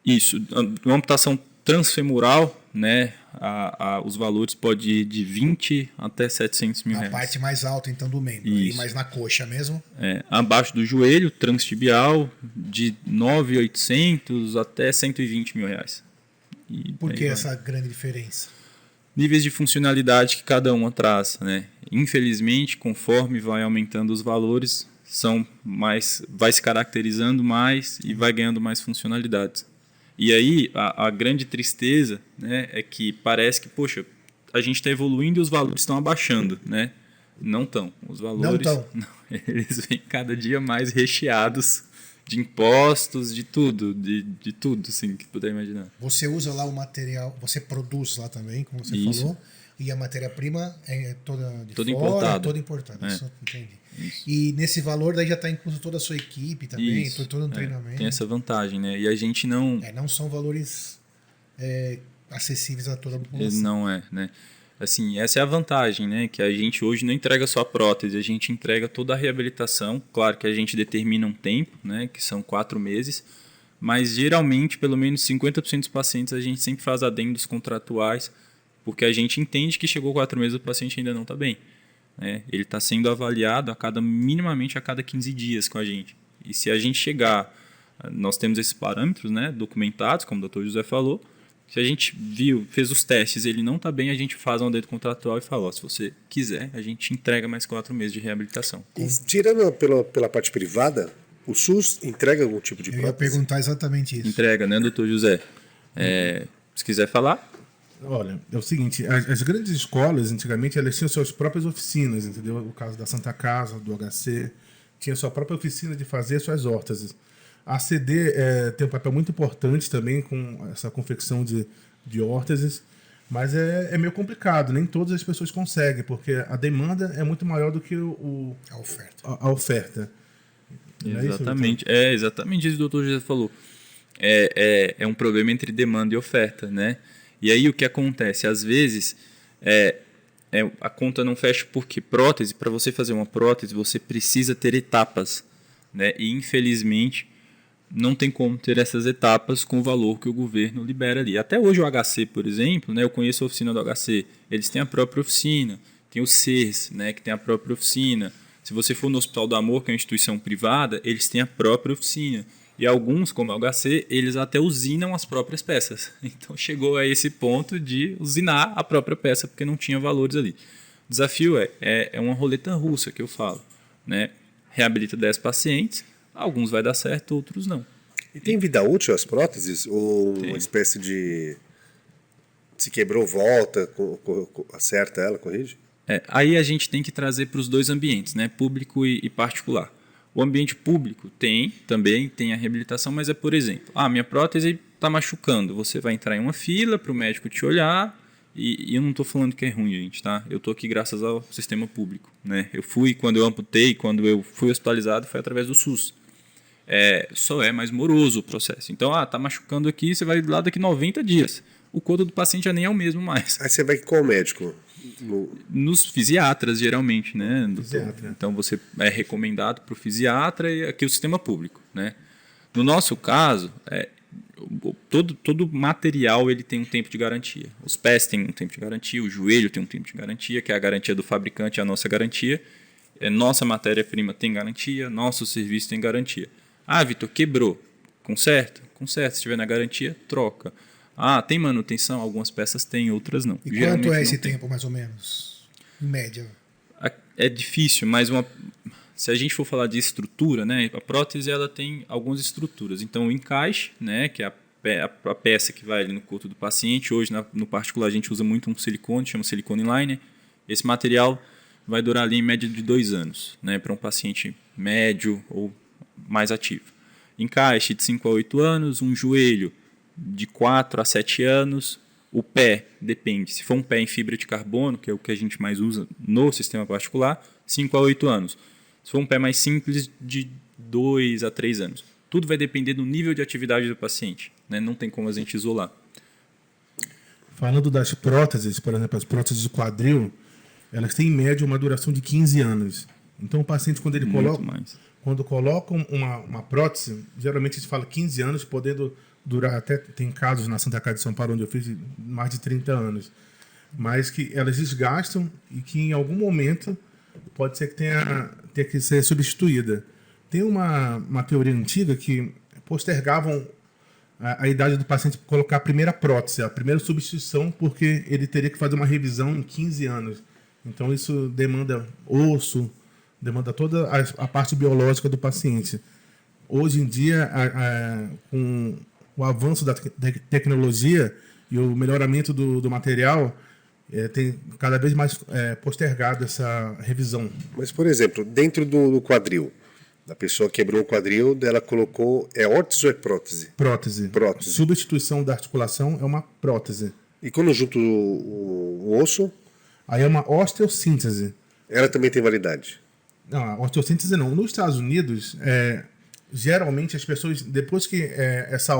Isso, uma amputação transfemoral, né, a, a, os valores podem ir de 20 até 700 mil a reais. A parte mais alta, então, do membro, e mais na coxa mesmo? É, abaixo do joelho, transtibial, de 9,800 até 120 mil reais. E Por que essa grande diferença? Níveis de funcionalidade que cada uma traz, né? Infelizmente, conforme vai aumentando os valores, são mais, vai se caracterizando mais e vai ganhando mais funcionalidades. E aí a, a grande tristeza né, é que parece que, poxa, a gente está evoluindo e os valores estão abaixando, né? Não estão. Os valores. Não estão. Eles vêm cada dia mais recheados de impostos, de tudo, de, de tudo, assim, que puder imaginar. Você usa lá o material, você produz lá também, como você Isso. falou, e a matéria-prima é toda de toda fora, importada. toda importada. É. Isso, entendi. Isso. E nesse valor daí já está incluso toda a sua equipe também, Isso. todo o um é, treinamento. Tem essa vantagem, né? E a gente não. É, não são valores é, acessíveis a toda a população. Não é, né? Assim, essa é a vantagem, né? Que a gente hoje não entrega só a prótese, a gente entrega toda a reabilitação. Claro que a gente determina um tempo, né? Que são quatro meses. Mas geralmente, pelo menos 50% dos pacientes, a gente sempre faz adendos contratuais, porque a gente entende que chegou quatro meses o paciente ainda não está bem. Né? Ele está sendo avaliado a cada minimamente a cada 15 dias com a gente. E se a gente chegar, nós temos esses parâmetros né, documentados, como o Dr. José falou. Se a gente viu, fez os testes, ele não está bem, a gente faz um dedo contratual e fala: ó, se você quiser, a gente entrega mais quatro meses de reabilitação. E tirando pela, pela parte privada, o SUS entrega algum tipo de prótese? Eu ia perguntar exatamente isso. Entrega, né, doutor José? É, se quiser falar. Olha, é o seguinte, as, as, grandes escolas, antigamente, elas tinham suas próprias oficinas, entendeu? O caso da Santa Casa, do HC, tinha sua própria oficina de fazer suas órteses. A CD é, tem um papel muito importante também com essa confecção de, de órteses, mas é, é meio complicado, nem todas as pessoas conseguem, porque a demanda é muito maior do que o, a oferta. A, a oferta. Exatamente, é, isso, é exatamente isso que o doutor José falou. É, é, é um problema entre demanda e oferta, né? E aí o que acontece? Às vezes é, é, a conta não fecha porque prótese, para você fazer uma prótese, você precisa ter etapas. Né? E infelizmente não tem como ter essas etapas com o valor que o governo libera ali. Até hoje o HC, por exemplo, né, eu conheço a oficina do HC, eles têm a própria oficina, tem o CERS, né, que tem a própria oficina. Se você for no Hospital do Amor, que é uma instituição privada, eles têm a própria oficina. E alguns, como é o HC, eles até usinam as próprias peças. Então chegou a esse ponto de usinar a própria peça, porque não tinha valores ali. O desafio é, é, é uma roleta russa que eu falo. Né? Reabilita 10 pacientes, alguns vai dar certo, outros não. E tem vida útil as próteses? Ou tem. uma espécie de. Se quebrou, volta, acerta ela, corrige? É, aí a gente tem que trazer para os dois ambientes, né? público e, e particular. O ambiente público tem também, tem a reabilitação, mas é, por exemplo, ah, minha prótese está machucando. Você vai entrar em uma fila para o médico te olhar, e, e eu não estou falando que é ruim, gente, tá? Eu estou aqui graças ao sistema público, né? Eu fui, quando eu amputei, quando eu fui hospitalizado, foi através do SUS. é, só é mais moroso o processo. Então, ah, tá machucando aqui, você vai lá daqui 90 dias. O quadro do paciente já nem é o mesmo mais. Aí você vai com o médico? No... Nos fisiatras, geralmente, né? Fisiatra. Então você é recomendado para o fisiatra e aqui o sistema público, né? No nosso caso, é, todo, todo material ele tem um tempo de garantia. Os pés têm um tempo de garantia, o joelho tem um tempo de garantia, que é a garantia do fabricante, a nossa garantia. É, nossa matéria-prima tem garantia, nosso serviço tem garantia. Ah, Vitor, quebrou. Conserta? Conserta. Se estiver na garantia, troca. Ah, tem manutenção? Algumas peças têm, outras não. E Geralmente quanto é esse tempo, mais ou menos? Em média? É difícil, mas uma, se a gente for falar de estrutura, né, a prótese ela tem algumas estruturas. Então, o encaixe, né, que é a, a peça que vai ali no corpo do paciente. Hoje, na, no particular, a gente usa muito um silicone, chama silicone liner. Esse material vai durar ali em média de dois anos, né, para um paciente médio ou mais ativo. Encaixe de 5 a 8 anos, um joelho de 4 a 7 anos, o pé depende. Se for um pé em fibra de carbono, que é o que a gente mais usa no sistema particular, 5 a 8 anos. Se for um pé mais simples, de 2 a 3 anos. Tudo vai depender do nível de atividade do paciente. Né? Não tem como a gente isolar. Falando das próteses, por exemplo, as próteses de quadril, elas têm em média uma duração de 15 anos. Então o paciente, quando ele Muito coloca, mais. quando coloca uma, uma prótese, geralmente a gente fala 15 anos, podendo durar até. Tem casos na Santa Casa de São Paulo onde eu fiz mais de 30 anos. Mas que elas desgastam e que em algum momento pode ser que tenha, que ser substituída. Tem uma, uma teoria antiga que postergavam a, a idade do paciente colocar a primeira prótese, a primeira substituição, porque ele teria que fazer uma revisão em 15 anos. Então isso demanda osso, demanda toda a, a parte biológica do paciente. Hoje em dia, a, com o avanço da te tecnologia e o melhoramento do, do material, é, tem cada vez mais é, postergado essa revisão. Mas, por exemplo, dentro do, do quadril, a pessoa quebrou o quadril, ela colocou. É órtese ou é prótese? Prótese. Prótese. Substituição da articulação é uma prótese. E quando junto o, o, o osso? Aí é uma osteossíntese. Ela também tem validade? Não, a osteossíntese não. Nos Estados Unidos, é, geralmente as pessoas, depois que é, essa,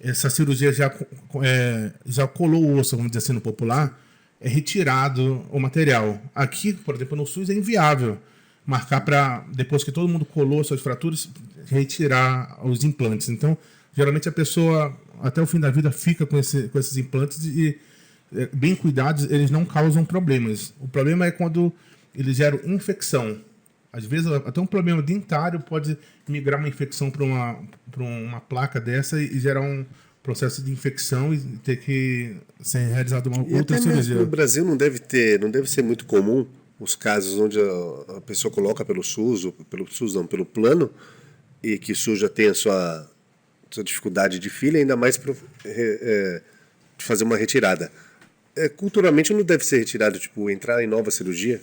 essa cirurgia já, é, já colou o osso, vamos dizer assim, no popular, é retirado o material. Aqui, por exemplo, no SUS é inviável marcar para, depois que todo mundo colou suas fraturas, retirar os implantes. Então, geralmente a pessoa, até o fim da vida, fica com, esse, com esses implantes e, é, bem cuidados, eles não causam problemas. O problema é quando eles geram infecção. Às vezes, até um problema dentário pode migrar uma infecção para uma, uma placa dessa e gerar um processo de infecção e ter que ser realizado uma e outra cirurgia. No Brasil não deve ter, não deve ser muito comum os casos onde a, a, pessoa coloca pelo SUS, ou pelo SUS não, pelo plano, e que o SUS já tem a sua, sua dificuldade de filha, ainda mais para é, fazer uma retirada. É, culturalmente não deve ser retirado, tipo, entrar em nova cirurgia?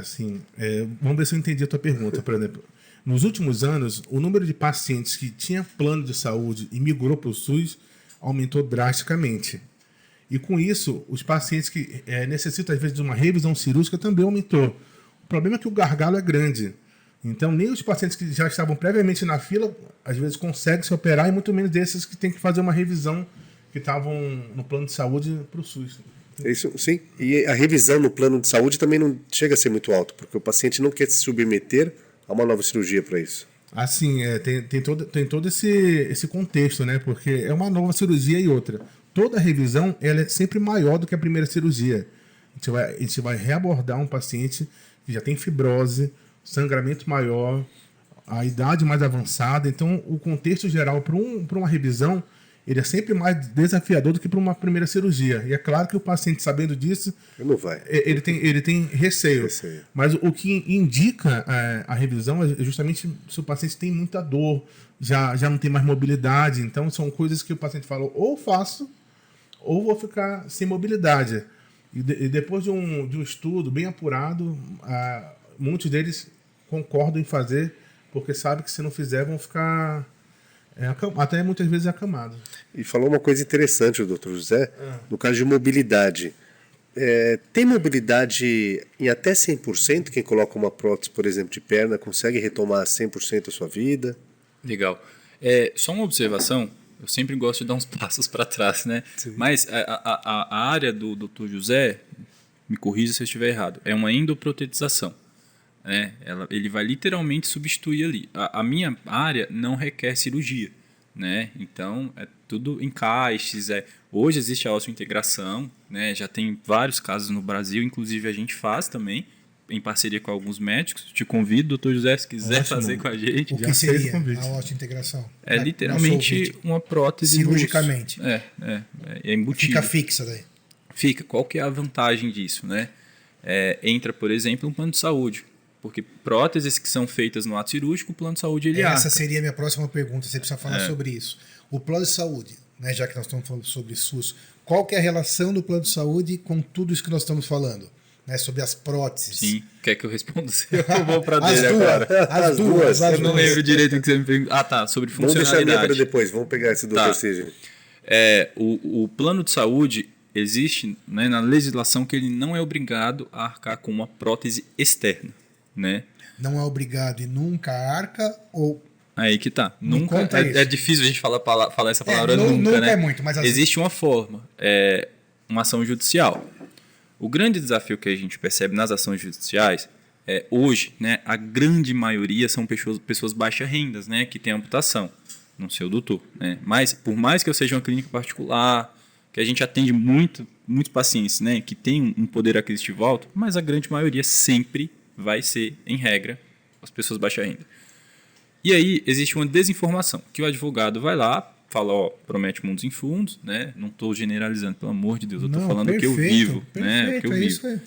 Assim, é, vamos ver se eu entendi a tua pergunta, por exemplo. Nos últimos anos, o número de pacientes que tinha plano de saúde e migrou para o SUS aumentou drasticamente. E com isso, os pacientes que é, necessitam, às vezes, de uma revisão cirúrgica também aumentou. O problema é que o gargalo é grande. Então, nem os pacientes que já estavam previamente na fila, às vezes, conseguem se operar, e muito menos desses que têm que fazer uma revisão que estavam no plano de saúde para o SUS. Isso, sim. E a revisão no plano de saúde também não chega a ser muito alto, porque o paciente não quer se submeter a uma nova cirurgia para isso. Assim, é, tem, tem, todo, tem todo esse, esse contexto, né? Porque é uma nova cirurgia e outra toda revisão ela é sempre maior do que a primeira cirurgia. A gente vai, a gente vai reabordar um paciente que já tem fibrose, sangramento maior, a idade mais avançada. Então, o contexto geral para um, uma revisão ele é sempre mais desafiador do que para uma primeira cirurgia. E é claro que o paciente, sabendo disso, não vai. Ele tem, ele tem receio. receio. Mas o que indica a, é, a, revisão é justamente se o paciente tem muita dor, já, já não tem mais mobilidade. Então, são coisas que o paciente fala: ou faço, ou vou ficar sem mobilidade. E, de, e depois de um, de um estudo bem apurado, ah, muitos deles concordam em fazer, porque sabem que se não fizer vão ficar é, até muitas vezes acamados. E falou uma coisa interessante o doutor José, é. no caso de mobilidade. É, tem mobilidade em até 100%? Quem coloca uma prótese, por exemplo, de perna, consegue retomar 100% a sua vida? Legal. É, só uma observação, eu sempre gosto de dar uns passos para trás, né? Sim. Mas a, a, a, área do Dr. José, me corrija se eu estiver errado, é uma endoprotetização. Né? Ela, ele vai literalmente substituir ali. A, a minha área não requer cirurgia, né? Então é tudo encaixes. É, hoje existe a integração, né? Já tem vários casos no Brasil, inclusive a gente faz também em parceria com alguns médicos. Te convido, doutor José, se quiser Ótimo. fazer com a gente. O que seria a integração? É literalmente uma prótese cirurgicamente. É, é, é embutido. Fica fixa daí. Fica. Qual que é a vantagem disso, né? É, entra, por exemplo, um plano de saúde. Porque próteses que são feitas no ato cirúrgico, o plano de saúde ele Essa arca. seria a minha próxima pergunta. Você precisa falar é. sobre isso. O plano de saúde, né, já que nós estamos falando sobre SUS, qual que é a relação do plano de saúde com tudo isso que nós estamos falando? Né, sobre as próteses. Sim. Quer que eu responda? Eu vou para dele as duas, agora. As, as duas. As eu não lembro direito o que você me perguntou. Ah, tá. Sobre funcionalidade. Vamos deixar a para depois. Vamos pegar esse do tá. É, o, o plano de saúde existe né, na legislação que ele não é obrigado a arcar com uma prótese externa, né? Não é obrigado e nunca arca ou Aí que tá. nunca é, é, difícil a gente falar, falar essa é, palavra é, nunca, nunca né? é muito, mas existe uma forma, é uma ação judicial. O grande desafio que a gente percebe nas ações judiciais é hoje, né, a grande maioria são pessoas, pessoas baixas rendas, né, que têm amputação. Não sei o doutor, né? Mas por mais que eu seja uma clínica particular, que a gente atende muito, muito pacientes, né, que tem um poder aquisitivo alto, mas a grande maioria sempre vai ser, em regra, as pessoas baixa renda. E aí existe uma desinformação, que o advogado vai lá, fala, ó, promete mundos em fundos, né? Não estou generalizando, pelo amor de Deus, eu estou falando o que eu vivo, perfeito, né? O que eu é vivo.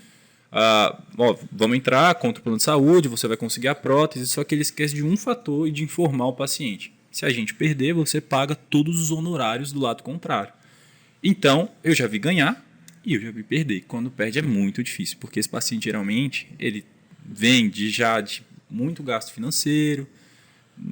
Ah, ó, vamos entrar contra o plano de saúde, você vai conseguir a prótese, só que ele esquece de um fator e de informar o paciente. Se a gente perder, você paga todos os honorários do lado contrário. Então, eu já vi ganhar e eu já vi perder. Quando perde é muito difícil, porque esse paciente geralmente ele vem de já de muito gasto financeiro,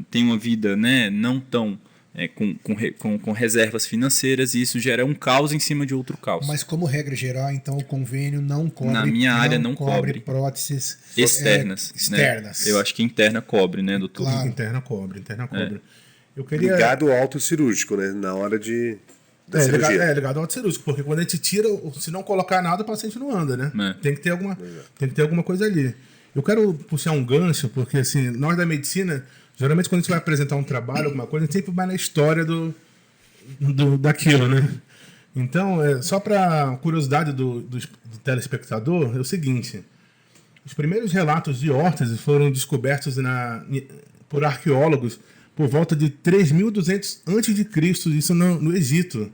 tem uma vida né, não tão é, com, com, com, reservas financeiras e isso gera um caos em cima de outro caos. Mas como regra geral, então o convênio não cobre. Na minha área não, cobre, cobre próteses externas. É, externas. Né? Eu acho que interna cobre, né, doutor? Claro. Interna cobre, interna cobre. É. Eu queria... Ligado ao cirúrgico, né? Na hora de é, ligado, é, ligado ao cirúrgico, porque quando a gente tira, se não colocar nada, o paciente não anda, né? É. Tem, que ter alguma, tem que ter alguma coisa ali. Eu quero puxar um gancho, porque assim, nós da medicina, geralmente quando a gente vai apresentar um trabalho, alguma coisa, a gente sempre vai na história do, do daquilo, né? Então, é, só para curiosidade do, do, do, telespectador, é o seguinte: os primeiros relatos de órteses foram descobertos na, por arqueólogos por volta de 3.200 a.C., isso no, no Egito.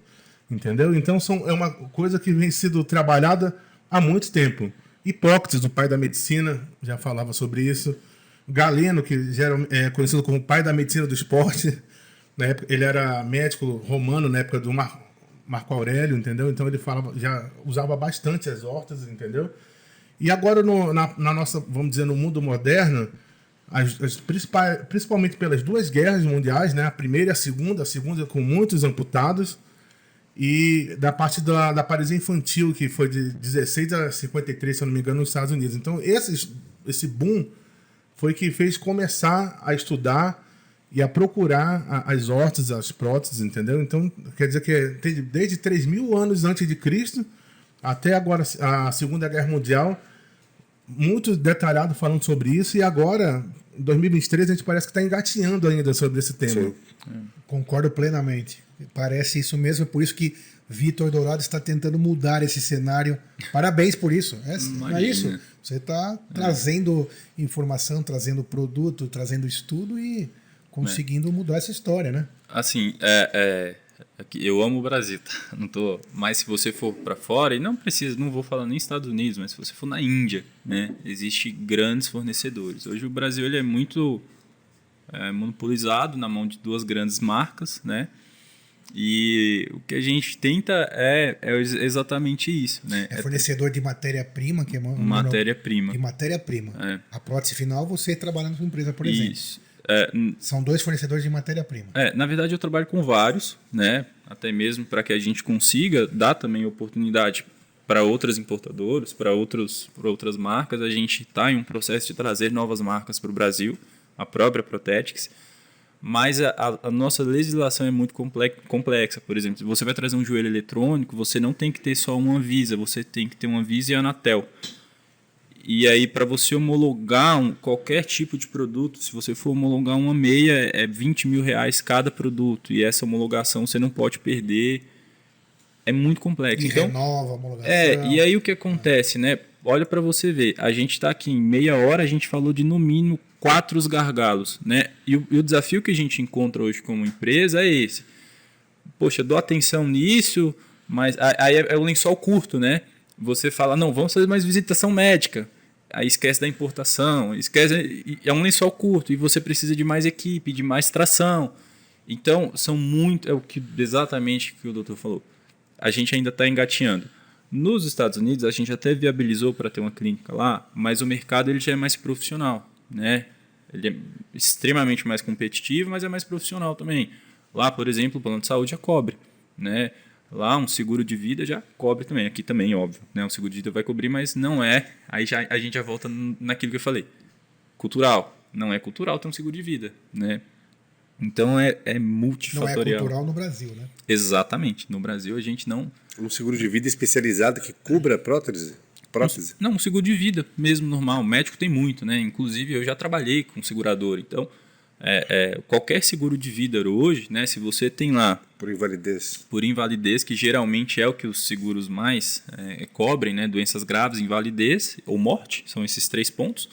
Entendeu? Então são, é uma coisa que vem sendo trabalhada há muito tempo. Hipócrates, o pai da medicina, já falava sobre isso. Galeno, que já era é, conhecido como pai da medicina do esporte, na época, ele era médico romano na época do Mar, Marco Aurélio, entendeu? Então ele falava, já usava bastante as hortas, entendeu? E agora no, na, na, nossa, vamos dizer, no mundo moderno, as, as principalmente pelas duas guerras mundiais, né? A primeira e a segunda, a segunda com muitos amputados e da parte da, da paralisia infantil, que foi de 16 a 53, se eu não me engano, nos Estados Unidos. Então, esses, esse boom foi que fez começar a estudar e a procurar a, as hortas, as próteses, entendeu? Então, quer dizer que desde 3 mil anos antes de Cristo até agora a Segunda Guerra Mundial, muito detalhado falando sobre isso, e agora, em 2023, a gente parece que está engatinhando ainda sobre esse tema. Sim. Concordo plenamente. Parece isso mesmo, é por isso que Vitor Dourado está tentando mudar esse cenário. Parabéns por isso. É, é isso? Você está é. trazendo informação, trazendo produto, trazendo estudo e conseguindo é. mudar essa história, né? Assim, é, é eu amo o Brasil, tá? Não tô, mas se você for para fora, e não precisa, não vou falar nem Estados Unidos, mas se você for na Índia, né, existe grandes fornecedores. Hoje o Brasil ele é muito é, monopolizado na mão de duas grandes marcas, né? E o que a gente tenta é, é exatamente isso, né? É fornecedor de matéria-prima, que é uma, matéria-prima. De matéria-prima. É. A prótese final você trabalha na sua empresa, por exemplo. Isso. É, São dois fornecedores de matéria-prima. É, na verdade eu trabalho com vários, né? Até mesmo para que a gente consiga dar também oportunidade para outras importadoras, para outros, para outras marcas. A gente está em um processo de trazer novas marcas para o Brasil, a própria Protetics Mas a, a, nossa legislação é muito complexa. Por exemplo, se você vai trazer um joelho eletrônico, você não tem que ter só uma Anvisa, você tem que ter uma Anvisa e a Anatel. E aí, para você homologar um, qualquer tipo de produto, se você for homologar uma meia, é 20 mil reais cada produto. E essa homologação você não pode perder. É muito complexo. E então, renova a homologação. É, e aí o que acontece, né? Olha para você ver. A gente está aqui em meia hora, a gente falou de no mínimo quatro gargalos, né? E o, e o desafio que a gente encontra hoje como empresa é esse. Poxa, dou atenção nisso, mas aí é, é o lençol curto, né? Você fala, não, vamos fazer mais visitação médica aí esquece da importação, esquece é um lençol curto e você precisa de mais equipe, de mais tração. Então, são muito, é o que exatamente que o doutor falou. A gente ainda está engateando. Nos Estados Unidos, a gente até viabilizou para ter uma clínica lá, mas o mercado ele já é mais profissional, né? Ele é extremamente mais competitivo, mas é mais profissional também. Lá, por exemplo, o plano de saúde já cobre, né? Lá um seguro de vida já cobre também. Aqui também, óbvio. Né? Um seguro de vida vai cobrir, mas não é. Aí já, a gente já volta naquilo que eu falei. Cultural. Não é cultural ter um seguro de vida. Né? Então é, é multifatorial. Não é cultural no Brasil, né? Exatamente. No Brasil a gente não. Um seguro de vida especializado que cubra prótese? Prótese? Não, um seguro de vida mesmo normal. O médico tem muito, né? Inclusive eu já trabalhei com segurador. Então é, é, qualquer seguro de vida hoje, né, se você tem lá por invalidez, por invalidez que geralmente é o que os seguros mais é, cobrem, né, doenças graves, invalidez ou morte, são esses três pontos,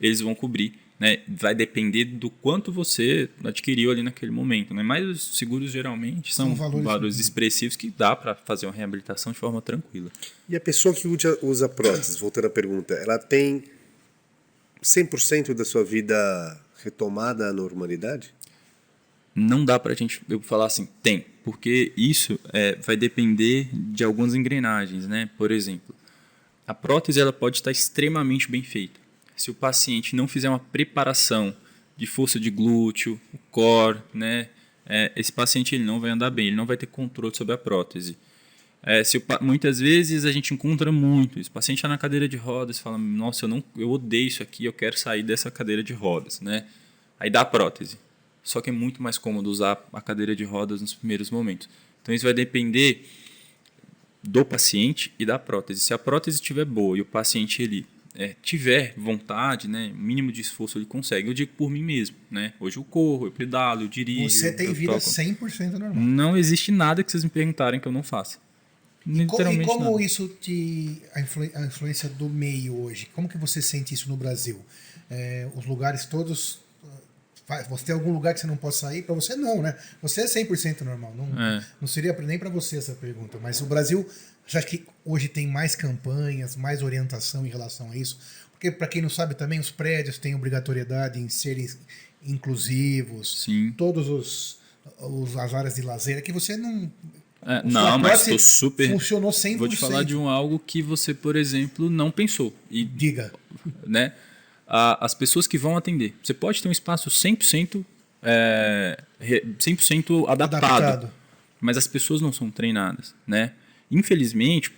eles vão cobrir. Né, vai depender do quanto você adquiriu ali naquele momento. Né? Mas os seguros geralmente são, são valores, valores expressivos que dá para fazer uma reabilitação de forma tranquila. E a pessoa que usa, prótese, voltando à pergunta, ela tem 100% da sua vida retomada à normalidade? Não dá para a gente eu falar assim, tem, porque isso é, vai depender de algumas engrenagens, né? Por exemplo, a prótese ela pode estar extremamente bem feita. Se o paciente não fizer uma preparação de força de glúteo, o core, né? É, esse paciente ele não vai andar bem, ele não vai ter controle sobre a prótese. É, se o, muitas vezes a gente encontra muito. Esse paciente está na cadeira de rodas, fala: Nossa, eu não, eu odeio isso aqui, eu quero sair dessa cadeira de rodas, né? Aí dá a prótese. Só que é muito mais cômodo usar a cadeira de rodas nos primeiros momentos. Então isso vai depender do paciente e da prótese. Se a prótese estiver boa e o paciente ele é, tiver vontade, né, mínimo de esforço ele consegue. Eu digo por mim mesmo, né? Hoje eu corro, eu pedalo, eu dirijo. Você tem vida toco. 100% normal. Não existe nada que vocês me perguntarem que eu não faça. Literalmente e como nada. isso te a, influ, a, influência do meio hoje? Como que você sente isso no Brasil? É, os lugares todos você tem algum lugar que você não possa sair? Para você não, né? Você é 100% normal. Não, é. não seria nem para você essa pergunta. Mas o Brasil, já que hoje tem mais campanhas, mais orientação em relação a isso? Porque, para quem não sabe também, os prédios têm obrigatoriedade em serem inclusivos. Sim. Todos os, os as áreas de lazer. É que você não é, não, mas estou super. Funcionou 100%. Vou te falar de um algo que você, por exemplo, não pensou. E, Diga. Né? A, as pessoas que vão atender. Você pode ter um espaço 100%, é, 100 adaptado, adaptado, mas as pessoas não são treinadas. Né? Infelizmente,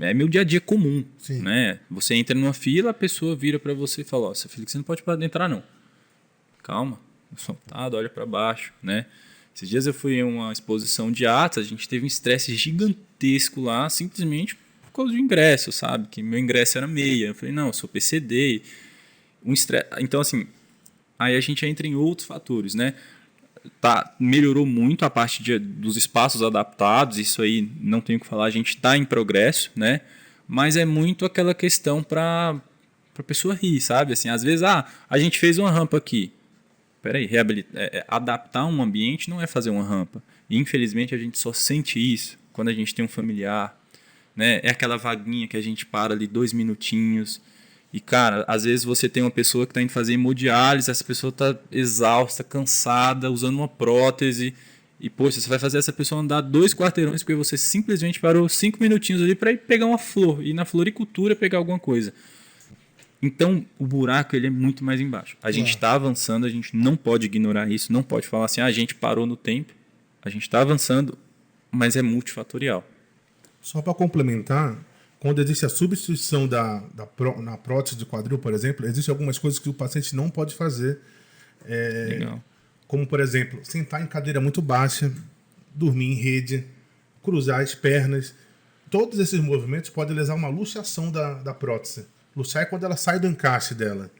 é meu dia a dia comum. Sim. Né? Você entra numa fila, a pessoa vira para você e fala: Ó, filho, você não pode entrar, não. Calma, soltado, olha para baixo. Né? Esses dias eu fui em uma exposição de atos, a gente teve um estresse gigantesco lá, simplesmente por causa do ingresso, sabe? Que meu ingresso era meia. Eu falei, não, eu sou PCD. Um estresse... Então, assim, aí a gente entra em outros fatores, né? Tá, melhorou muito a parte de, dos espaços adaptados, isso aí não tenho o que falar, a gente está em progresso, né? Mas é muito aquela questão para a pessoa rir, sabe? Assim, às vezes, ah, a gente fez uma rampa aqui peraí, reabilitar, é, é, adaptar um ambiente não é fazer uma rampa. E, infelizmente a gente só sente isso quando a gente tem um familiar, né? É aquela vaguinha que a gente para ali dois minutinhos. E, cara, às vezes você tem uma pessoa que está indo fazer hemodiálise, essa pessoa está exausta, cansada, usando uma prótese. E, poxa, você vai fazer essa pessoa andar dois quarteirões porque você simplesmente parou cinco minutinhos ali para ir pegar uma flor, ir na floricultura pegar alguma coisa. Então, o buraco ele é muito mais embaixo. A gente está avançando, a gente não pode ignorar isso, não pode falar assim, ah, a gente parou no tempo. A gente está avançando, mas é multifatorial. Só para complementar, quando existe a substituição da, da na prótese de quadril, por exemplo, existem algumas coisas que o paciente não pode fazer. É, como por exemplo, sentar em cadeira muito baixa, dormir em rede, cruzar as pernas. Todos esses movimentos podem lesar uma luxação da, da prótese. Luxar é quando ela sai do encaixe dela.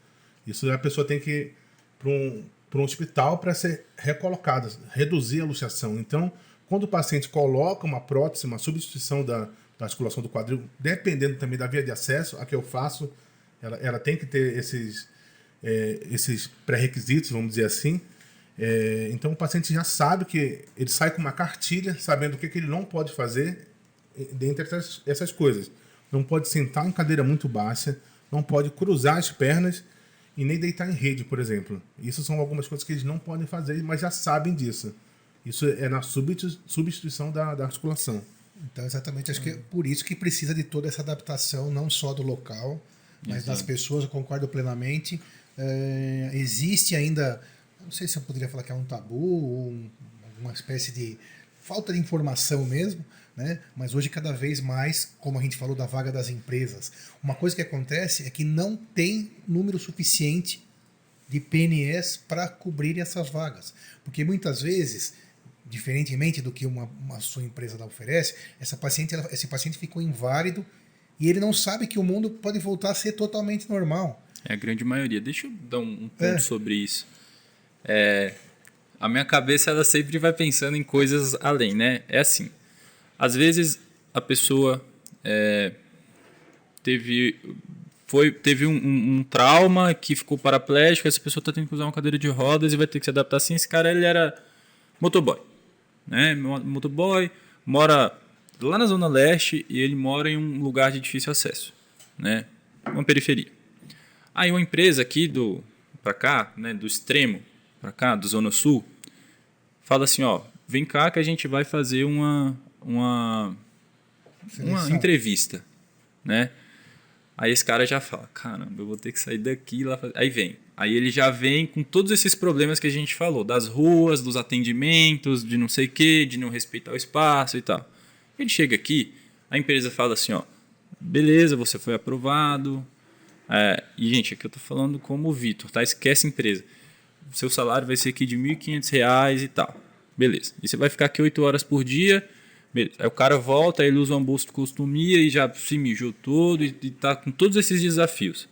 Isso a pessoa tem que ir para um, um hospital para ser recolocada, reduzir a luxação. Então, quando o paciente coloca uma prótese, uma substituição da, da articulação do quadril, dependendo também da via de acesso, a que eu faço, ela, ela tem que ter esses, é, esses pré-requisitos, vamos dizer assim. É, então o paciente já sabe que ele sai com uma cartilha, sabendo o que, que ele não pode fazer dentre essas, essas coisas. Não pode sentar em cadeira muito baixa, não pode cruzar as pernas e nem deitar em rede, por exemplo. Isso são algumas coisas que eles não podem fazer, mas já sabem disso. Isso é na substituição da, da articulação. Então, exatamente, acho que é por isso que precisa de toda essa adaptação, não só do local, mas Exato. das pessoas, eu concordo plenamente. É, existe ainda, não sei se eu poderia falar que é um tabu, ou uma espécie de falta de informação mesmo, né? mas hoje cada vez mais, como a gente falou da vaga das empresas, uma coisa que acontece é que não tem número suficiente de PNS para cobrir essas vagas. Porque muitas vezes diferentemente do que uma, uma sua empresa oferece, essa paciente, ela, esse paciente ficou inválido e ele não sabe que o mundo pode voltar a ser totalmente normal. É a grande maioria. Deixa eu dar um, um ponto é. sobre isso. É, a minha cabeça ela sempre vai pensando em coisas além, né? É assim. Às vezes a pessoa é, teve foi teve um, um, um, trauma que ficou paraplégico, essa pessoa está tendo que usar uma cadeira de rodas e vai ter que se adaptar assim. Esse cara ele era motoboy né? Motoboy, mora lá na Zona Leste e ele mora em um lugar de difícil acesso, né? Uma periferia. Aí uma empresa aqui do para cá, né, do extremo para cá, do Zona Sul, fala assim, ó, vem cá que a gente vai fazer uma uma uma entrevista, né? Aí esse cara já fala, caramba, eu vou ter que sair daqui lá. Aí vem. Aí ele já vem com todos esses problemas que a gente falou, das ruas, dos atendimentos, de não sei o quê, de não respeitar o espaço e tal. Ele chega aqui, a empresa fala assim, ó, beleza, você foi aprovado. É, e, gente, aqui eu tô falando como o Vitor, tá? Esquece a empresa. Seu salário vai ser aqui de R$ 1.500 e tal. Beleza. E você vai ficar aqui 8 horas por dia Beleza. Aí o cara volta, ele usa um bolso de costumia e já se mijou todo e, e tá com todos esses desafios.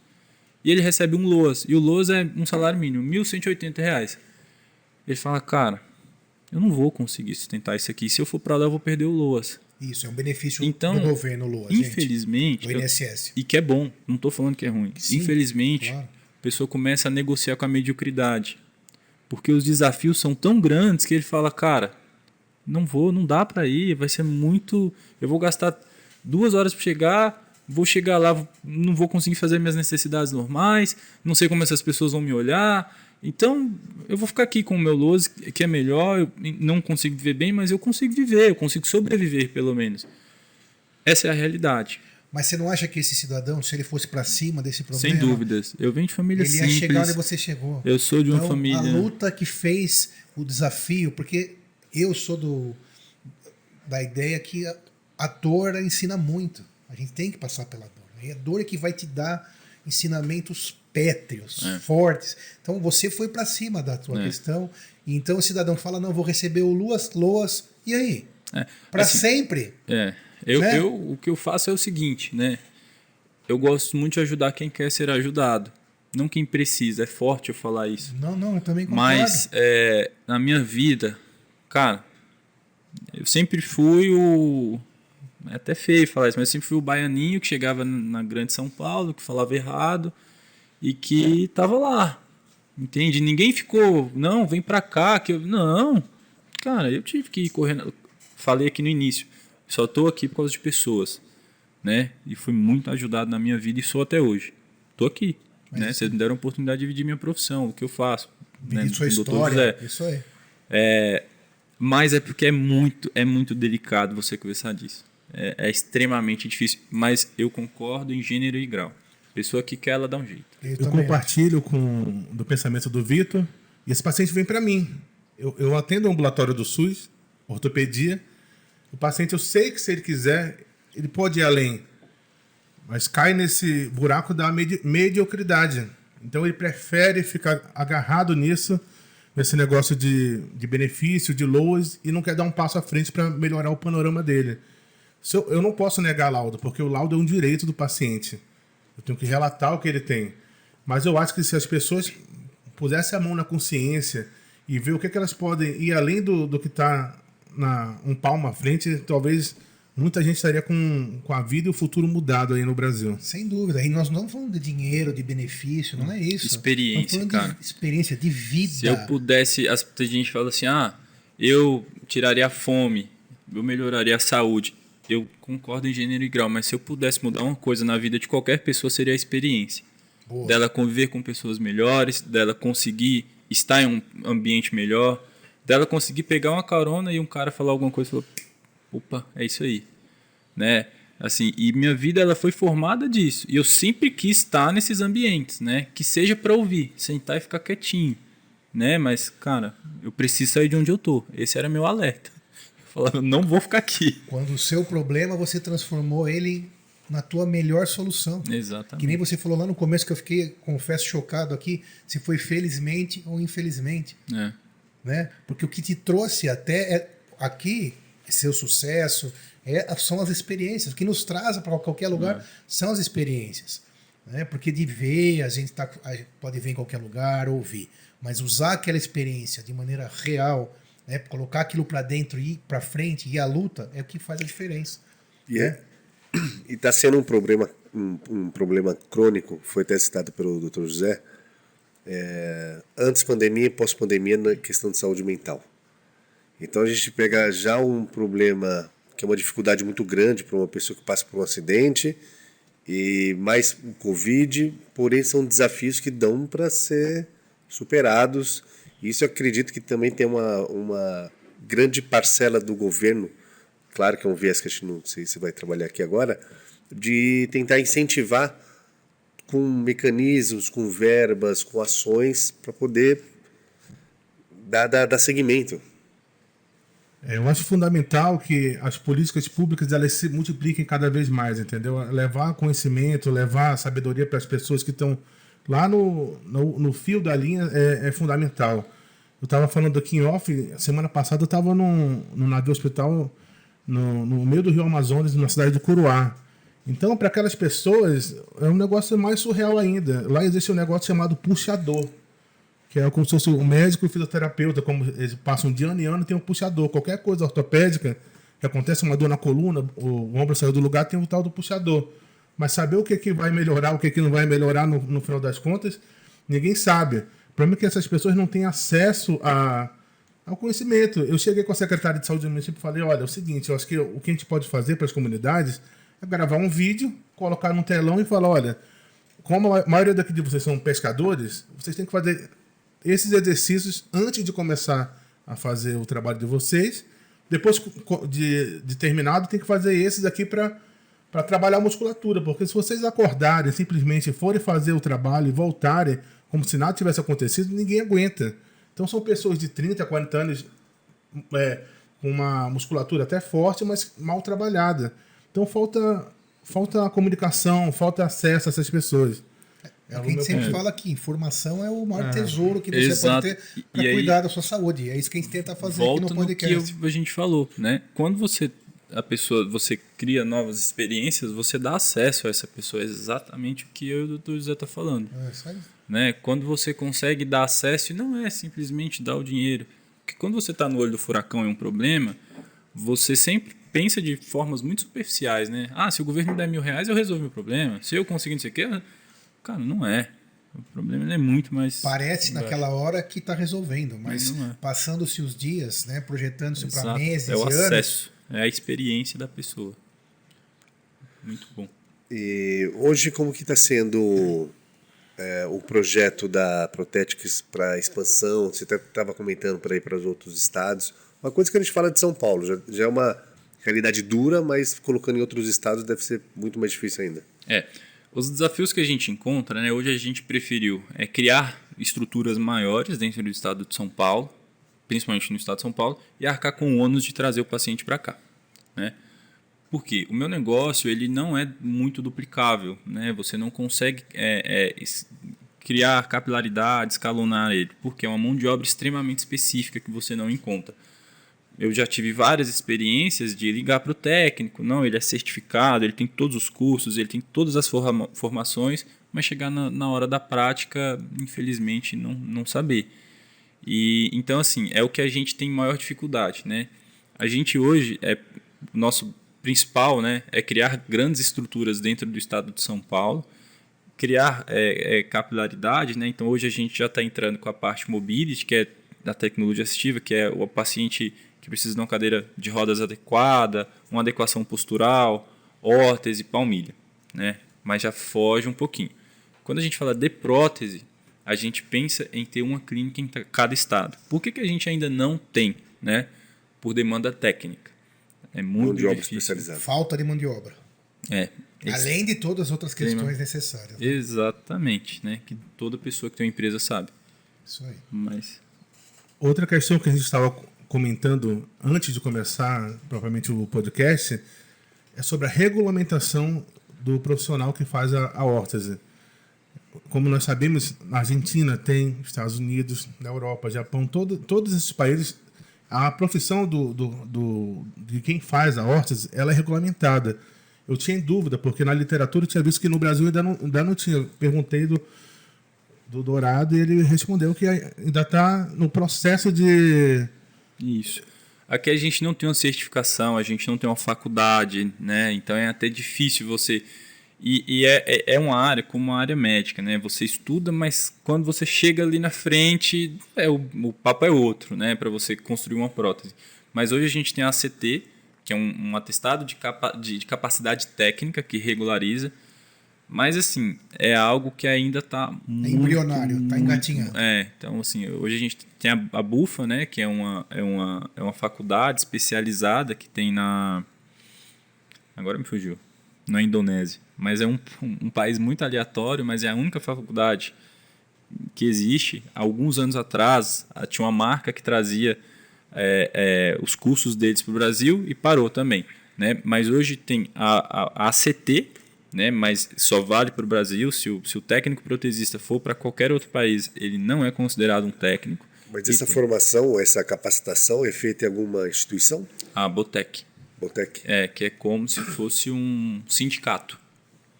E ele recebe um LOAS. E o LOAS é um salário mínimo, 1.180 reais. Ele fala, cara, eu não vou conseguir sustentar isso aqui. Se eu for para lá, eu vou perder o LOAS. Isso, é um benefício então, do governo LOAS. Infelizmente. Gente, do INSS. e que é bom, não estou falando que é ruim. Sim, infelizmente, claro. a pessoa começa a negociar com a mediocridade. Porque os desafios são tão grandes que ele fala, cara, não vou, não dá para ir, vai ser muito. Eu vou gastar duas horas para chegar, vou chegar lá, não vou conseguir fazer minhas necessidades normais, não sei como essas pessoas vão me olhar. Então, eu vou ficar aqui com o meu Lose, que é melhor, eu não consigo viver bem, mas eu consigo viver, eu consigo sobreviver, pelo menos. Essa é a realidade. Mas você não acha que esse cidadão, se ele fosse para cima desse problema. Sem dúvidas. Eu venho de família ele simples. Ele ia chegar onde você chegou. Eu sou de uma então, família. A luta que fez o desafio, porque eu sou do, da ideia que a, a dor ensina muito. A gente tem que passar pela dor. E a dor é que vai te dar ensinamentos pétreos, é. fortes. Então você foi para cima da tua é. questão. E então o cidadão fala: não, vou receber o Luas, Loas, e aí? É. Para assim, sempre. É. Eu, né? eu, o que eu faço é o seguinte, né? Eu gosto muito de ajudar quem quer ser ajudado. Não quem precisa. É forte eu falar isso. Não, não, eu também concordo. Mas é, na minha vida, Cara, eu sempre fui o. É até feio falar isso, mas eu sempre fui o baianinho que chegava na grande São Paulo, que falava errado e que tava lá. Entende? Ninguém ficou, não, vem pra cá. que eu... Não. Cara, eu tive que ir correndo. Falei aqui no início. Só tô aqui por causa de pessoas. Né? E fui muito ajudado na minha vida e sou até hoje. Tô aqui. né? Vocês me deram a oportunidade de dividir minha profissão, o que eu faço. Né? Sua história. Isso aí. É, mas é porque é muito, é muito delicado você conversar disso. É, é, extremamente difícil, mas eu concordo em gênero e grau. Pessoa que quer, ela dá um jeito. Eu, eu compartilho com do pensamento do Vitor e esse paciente vem para mim. Eu, eu atendo o ambulatório do SUS, ortopedia. O paciente, eu sei que se ele quiser, ele pode ir além, mas cai nesse buraco da medi mediocridade. Então ele prefere ficar agarrado nisso nesse negócio de, de benefício, de loas, e não quer dar um passo à frente para melhorar o panorama dele. Eu, eu, não posso negar laudo, porque o laudo é um direito do paciente. Eu tenho que relatar o que ele tem. Mas eu acho que se as pessoas pusessem a mão na consciência e ver o que, é que elas podem ir além do, do que está um palmo à frente, talvez muita gente estaria com, com a vida e o futuro mudado aí no Brasil. Sem dúvida. E nós não estamos falando de dinheiro, de benefício, não é isso. Experiência, cara. De experiência, de vida. Se eu pudesse, as a gente fala assim, ah, eu tiraria a fome, eu melhoraria a saúde. Eu concordo em gênero e grau, mas se eu pudesse mudar uma coisa na vida de qualquer pessoa, seria a experiência. Boa. Dela conviver com pessoas melhores, dela conseguir estar em um ambiente melhor, dela conseguir pegar uma carona e um cara falar alguma coisa e falar, opa, é isso aí, né? Assim, e minha vida ela foi formada disso. E eu sempre quis estar nesses ambientes, né? Que seja para ouvir, sentar e ficar quietinho, né? Mas, cara, eu preciso sair de onde eu tô. Esse era meu alerta. Falava, não vou ficar aqui. Quando o seu problema você transformou ele na tua melhor solução. Exatamente. Que nem você falou lá no começo que eu fiquei, confesso, chocado aqui, se foi felizmente ou infelizmente. É. Né? Porque o que te trouxe até é, aqui seu sucesso, é, são as experiências. O que nos traz para qualquer lugar é. são as experiências. Né? Porque de ver, a gente tá, pode ver em qualquer lugar, ouvir. Mas usar aquela experiência de maneira real, né? colocar aquilo para dentro e ir para frente, e a luta, é o que faz a diferença. E é. E está sendo um problema, um, um, problema crônico, foi até citado pelo Dr. José, é, antes pandemia e pós-pandemia na questão de saúde mental. Então a gente pega já um problema que é uma dificuldade muito grande para uma pessoa que passa por um acidente e mais o Covid, porém são desafios que dão para ser superados. Isso eu acredito que também tem uma, uma grande parcela do governo, claro que é um viés que a gente não sei se vai trabalhar aqui agora, de tentar incentivar com mecanismos, com verbas, com ações para poder dar, dar, dar seguimento. É, eu acho fundamental que as políticas públicas elas se multipliquem cada vez mais, entendeu? Levar conhecimento, levar sabedoria para as pessoas que estão lá no, no, no, fio da linha é, é fundamental. Eu estava falando aqui em off, semana passada eu estava num, num navio hospital no, no meio do Rio Amazonas, na cidade de Curuá. Então, para aquelas pessoas, é um negócio mais surreal ainda. Lá existe um negócio chamado puxador que é como se fosse o médico e fisioterapeuta, como eles passam de ano em ano, tem um puxador. Qualquer coisa ortopédica, que acontece uma dor na coluna, o ombro saiu do lugar, tem o tal do puxador. Mas saber o que, que vai melhorar, o que, que não vai melhorar no, no final das contas, ninguém sabe. O problema é que essas pessoas não têm acesso a, ao conhecimento. Eu cheguei com a secretária de saúde do município e falei: olha, é o seguinte, eu acho que o que a gente pode fazer para as comunidades é gravar um vídeo, colocar num telão e falar: olha, como a maioria daqui de vocês são pescadores, vocês têm que fazer esses exercícios antes de começar a fazer o trabalho de vocês. Depois de, de terminado, tem que fazer esses aqui para para trabalhar a musculatura, porque se vocês acordarem, simplesmente forem fazer o trabalho e voltarem como se nada tivesse acontecido, ninguém aguenta. Então são pessoas de 30, 40 anos é, com uma musculatura até forte, mas mal trabalhada. Então falta, falta comunicação, falta acesso a essas pessoas. É o que a gente sempre fala aqui, informação é o maior é. tesouro que você Exato. pode ter para cuidar da sua saúde. É isso que a gente tenta fazer aqui no podcast. No que a gente falou, né? Quando você a pessoa, você cria novas experiências, você dá acesso a essa pessoa, é exatamente o que eu e o doutor José tá falando. É, isso aí. Né? Quando você consegue dar acesso, e não é simplesmente dar o dinheiro. Porque quando você está no olho do furacão e um problema, você sempre pensa de formas muito superficiais, né? Ah, se o governo me der mil reais, eu resolvo meu problema. Se eu conseguir não sei o quê, Cara, não é. O problema é muito mais. Parece naquela hora que está resolvendo, mas, mas é. passando-se os dias, né, projetando-se para meses é o e acesso, é a experiência da pessoa. Muito bom. E hoje como que está sendo é, o projeto da Protetics para expansão? Você estava comentando para ir para os outros estados. Uma coisa que a gente fala de São Paulo já, já é uma realidade dura, mas colocando em outros estados deve ser muito mais difícil ainda. É. Os desafios que a gente encontra, né, hoje a gente preferiu é, criar estruturas maiores dentro do estado de São Paulo, principalmente no estado de São Paulo, e arcar com o ônus de trazer o paciente para cá. Né? Porque o meu negócio ele não é muito duplicável, né? Você não consegue é, é, criar capilaridade, escalonar ele, porque é uma mão de obra extremamente específica que você não encontra. Eu já tive várias experiências de ligar para o técnico, não, ele é certificado, ele tem todos os cursos, ele tem todas as forma formações, mas chegar na, na, hora da prática, infelizmente, não, não saber. E então assim, é o que a gente tem maior dificuldade, né? A gente hoje é nosso principal, né, é criar grandes estruturas dentro do estado de São Paulo, criar é, é, capilaridade, né? Então hoje a gente já está entrando com a parte mobility, que é da tecnologia assistiva, que é o paciente que precisa de uma cadeira de rodas adequada, uma adequação postural, órtese, palmilha, né? Mas já foge um pouquinho. Quando a gente fala de prótese, a gente pensa em ter uma clínica em cada estado. Por que, que a gente ainda não tem, né? Por demanda técnica. É muito mão de obra especializada. Falta de mão de obra. É. Além de todas as outras questões necessárias. Né? Exatamente, né? Que toda pessoa que tem uma empresa sabe. Isso aí. Mas outra questão que a gente estava comentando antes de começar propriamente o podcast é sobre a regulamentação do profissional que faz a, a órtese. Como nós sabemos, na Argentina tem, Estados Unidos, na Europa, Japão, todo, todos esses países a profissão do, do, do, de quem faz a órtese ela é regulamentada. Eu tinha dúvida, porque na literatura eu tinha visto que no Brasil ainda não, ainda não tinha. Perguntei do, do Dourado e ele respondeu que ainda está no processo de. Isso. Aqui a gente não tem uma certificação, a gente não tem uma faculdade, né? Então é até difícil você e, e é, é, é uma área como uma área médica, né? Você estuda, mas quando você chega ali na frente, é, o, o papo é outro, né? Para você construir uma prótese. Mas hoje a gente tem a ACT, que é um, um atestado de, capa, de, de, capacidade técnica que regulariza. Mas, assim, é algo que ainda está É embrionário, está engatinhando. É, então, assim, hoje a gente tem a, a BUFA, né? Que é uma, é, uma, é uma faculdade especializada que tem na... Agora me fugiu. Na Indonésia mas é um, um país muito aleatório, mas é a única faculdade que existe. Alguns anos atrás, tinha uma marca que trazia é, é, os cursos deles para o Brasil e parou também. Né? Mas hoje tem a, a, a ACT, né? mas só vale para o Brasil. Se o, se o técnico protesista for para qualquer outro país, ele não é considerado um técnico. Mas essa tem... formação, essa capacitação é feita em alguma instituição? A Botec. Botec. É, que é como se fosse um sindicato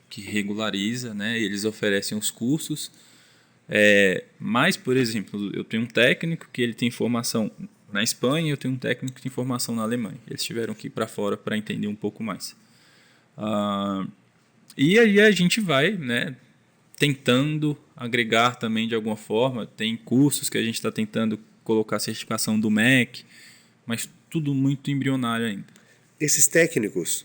que regulariza, né? Eles oferecem os cursos. É, mas, por exemplo, eu tenho um técnico que ele tem formação na Espanha, eu tenho um técnico que tem formação na Alemanha. Eles tiveram que ir para fora para entender um pouco mais. Ah, e aí a gente vai, né? Tentando agregar também de alguma forma. Tem cursos que a gente está tentando colocar certificação do MEC, mas tudo muito embrionário ainda. Esses técnicos,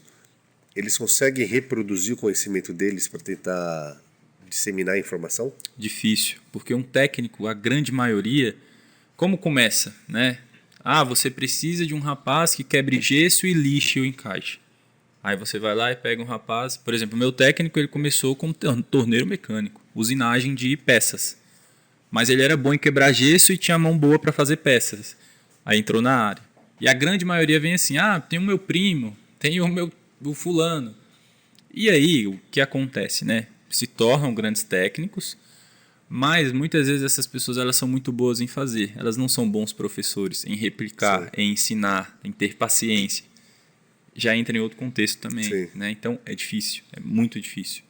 eles conseguem reproduzir o conhecimento deles para tentar disseminar a informação? Difícil, porque um técnico, a grande maioria, como começa, né? Ah, você precisa de um rapaz que quebre gesso e lixe o encaixe. Aí você vai lá e pega um rapaz, por exemplo, meu técnico ele começou como torneiro mecânico, usinagem de peças. Mas ele era bom em quebrar gesso e tinha mão boa para fazer peças. Aí entrou na área. E a grande maioria vem assim: "Ah, tem o meu primo, tem o meu do fulano. E aí, o que acontece, né? Se tornam grandes técnicos, mas muitas vezes essas pessoas elas são muito boas em fazer. Elas não são bons professores em replicar, Sim. em ensinar, em ter paciência. Já entra em outro contexto também, né? Então é difícil, é muito difícil.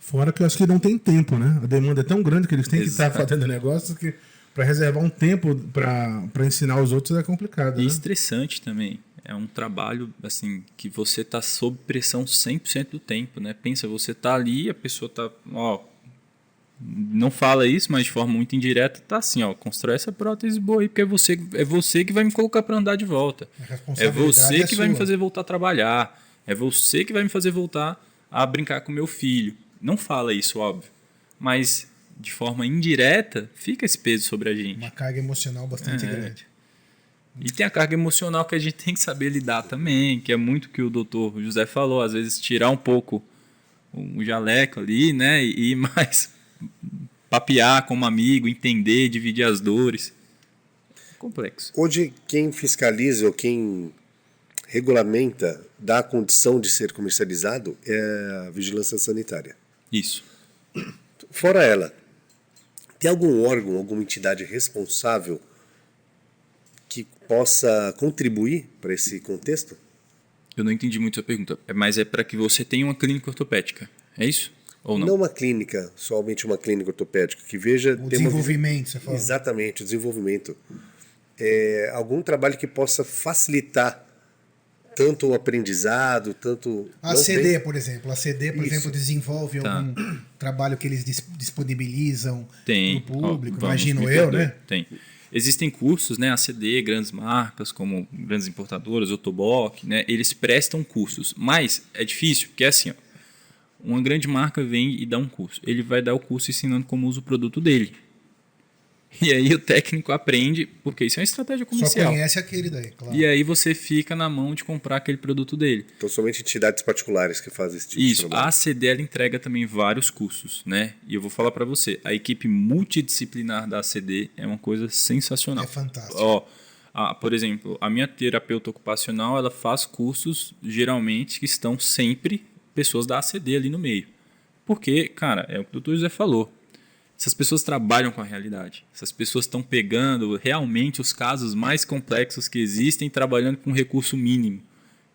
Fora que eu acho que não tem tempo, né? A demanda é tão grande que eles têm Exato. que estar fazendo negócio que para reservar um tempo para ensinar os outros é complicado. E né? estressante também é um trabalho assim que você está sob pressão 100% do tempo, né? Pensa, você está ali, a pessoa está, ó, não fala isso, mas de forma muito indireta tá assim, ó, constrói essa prótese boa aí, porque é você, é você que vai me colocar para andar de volta. É você é que vai me fazer voltar a trabalhar. É você que vai me fazer voltar a brincar com meu filho. Não fala isso, óbvio. Mas de forma indireta, fica esse peso sobre a gente. Uma carga emocional bastante é. grande. E tem a carga emocional que a gente tem que saber lidar também, que é muito que o doutor José falou, às vezes tirar um pouco o jaleco ali, né? E ir mais papear como amigo, entender, dividir as dores. É complexo. Hoje, quem fiscaliza ou quem regulamenta, dá a condição de ser comercializado é a vigilância sanitária. Isso. Fora ela, tem algum órgão, alguma entidade responsável que possa contribuir para esse contexto? Eu não entendi muito a pergunta, é, mas é para que você tenha uma clínica ortopédica, é isso? Ou não? Não uma clínica, somente uma clínica ortopédica, que veja... O desenvolvimento, uma... você fala. Exatamente, o desenvolvimento. É, algum trabalho que possa facilitar tanto o aprendizado, tanto. A CD, tem... por exemplo. A CD, por Isso. exemplo, desenvolve tá. algum trabalho que eles disponibilizam para o público, Ó, imagino eu, né? Tem. Existem cursos, né, ACD, grandes marcas como grandes importadoras, Otoboc, né, eles prestam cursos, mas é difícil, porque é assim, ó, uma grande marca vem e dá um curso. Ele vai dar o curso ensinando como usa o produto dele. E aí o técnico aprende, porque isso é uma estratégia comercial. Só conhece aquele daí, claro. E aí você fica na mão de comprar aquele produto dele. Então somente entidades particulares que fazem esse tipo isso, de trabalho. a ACD ela entrega também vários cursos, né? E eu vou falar para você, a equipe multidisciplinar da ACD é uma coisa sensacional. É fantástico. Ó, a, por exemplo, a minha terapeuta ocupacional, ela faz cursos geralmente que estão sempre pessoas da ACD ali no meio. Porque, cara, é o que o doutor José falou essas pessoas trabalham com a realidade. Essas pessoas estão pegando realmente os casos mais complexos que existem, trabalhando com recurso mínimo.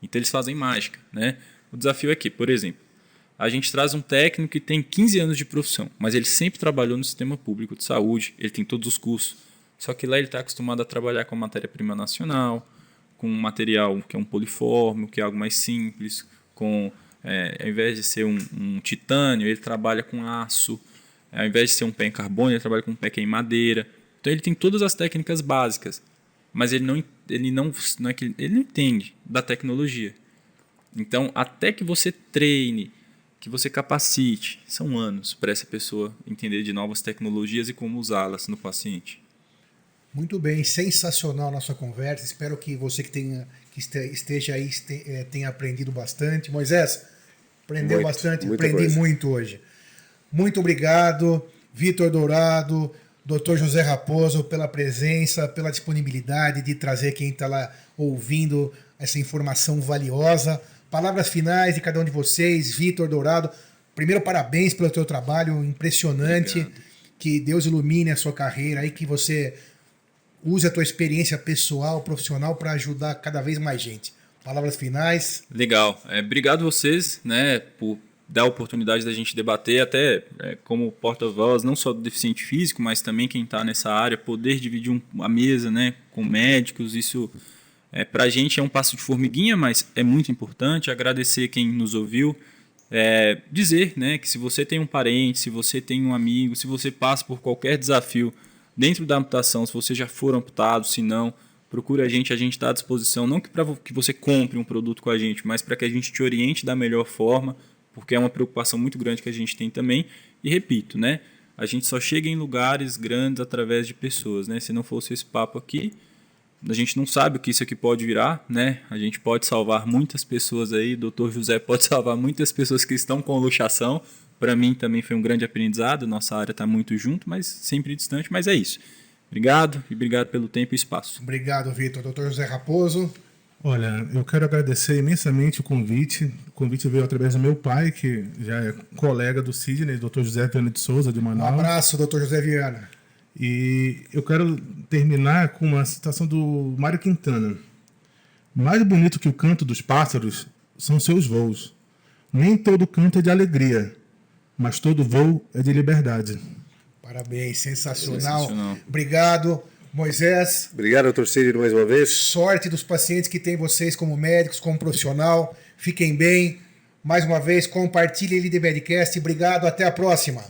Então eles fazem mágica, né? O desafio é que, por exemplo, a gente traz um técnico que tem 15 anos de profissão, mas ele sempre trabalhou no sistema público de saúde, ele tem todos os cursos. Só que lá ele está acostumado a trabalhar com matéria-prima nacional, com um material que é um poliforme, que é algo mais simples, com é, ao invés de ser um, um titânio, ele trabalha com aço. Ao invés de ser um pé em carbono, ele trabalha com um pé que é em madeira. Então ele tem todas as técnicas básicas, mas ele não, ele não, não é que ele não entende da tecnologia. Então, até que você treine, que você capacite, são anos para essa pessoa entender de novas tecnologias e como usá-las no paciente. Muito bem, sensacional a nossa conversa. Espero que você que tenha que esteja aí eh, tenha aprendido bastante. Moisés, aprendeu muito, bastante, aprendi coisa. muito hoje. Muito obrigado, Vitor Dourado, Dr. José Raposo, pela presença, pela disponibilidade de trazer quem está lá ouvindo essa informação valiosa. Palavras finais de cada um de vocês, Vitor Dourado. Primeiro, parabéns pelo teu trabalho impressionante. Obrigado. Que Deus ilumine a sua carreira e que você use a tua experiência pessoal, profissional para ajudar cada vez mais gente. Palavras finais. Legal. É, obrigado vocês, né, por dá a oportunidade da gente debater até é, como porta-voz, não só do deficiente físico, mas também quem está nessa área, poder dividir um, a mesa né, com médicos, isso é, para a gente é um passo de formiguinha, mas é muito importante. Agradecer quem nos ouviu. É, dizer né, que se você tem um parente, se você tem um amigo, se você passa por qualquer desafio dentro da amputação, se você já for amputado, se não, procure a gente, a gente está à disposição, não que para que você compre um produto com a gente, mas para que a gente te oriente da melhor forma, porque é uma preocupação muito grande que a gente tem também. E repito, né? A gente só chega em lugares grandes através de pessoas, né? Se não fosse esse papo aqui, a gente não sabe o que isso aqui pode virar, né? A gente pode salvar muitas pessoas aí, Dr. José pode salvar muitas pessoas que estão com luxação. Para mim também foi um grande aprendizado, nossa área está muito junto, mas sempre distante, mas é isso. Obrigado e obrigado pelo tempo e espaço. Obrigado, Vitor. Dr. José Raposo. Olha, eu quero agradecer imensamente o convite. O convite veio através do meu pai, que já é colega do Sidney, Dr. José Viana de Souza, de Manaus. Um abraço, Dr. José Viana. E eu quero terminar com uma citação do Mário Quintana. Mais bonito que o canto dos pássaros são seus voos. Nem todo canto é de alegria, mas todo voo é de liberdade. Parabéns, sensacional. sensacional. Obrigado. Moisés. Obrigado, doutor Círio, mais uma vez. Sorte dos pacientes que têm vocês como médicos, como profissional. Fiquem bem. Mais uma vez, compartilhe ele de Medcast. Obrigado, até a próxima.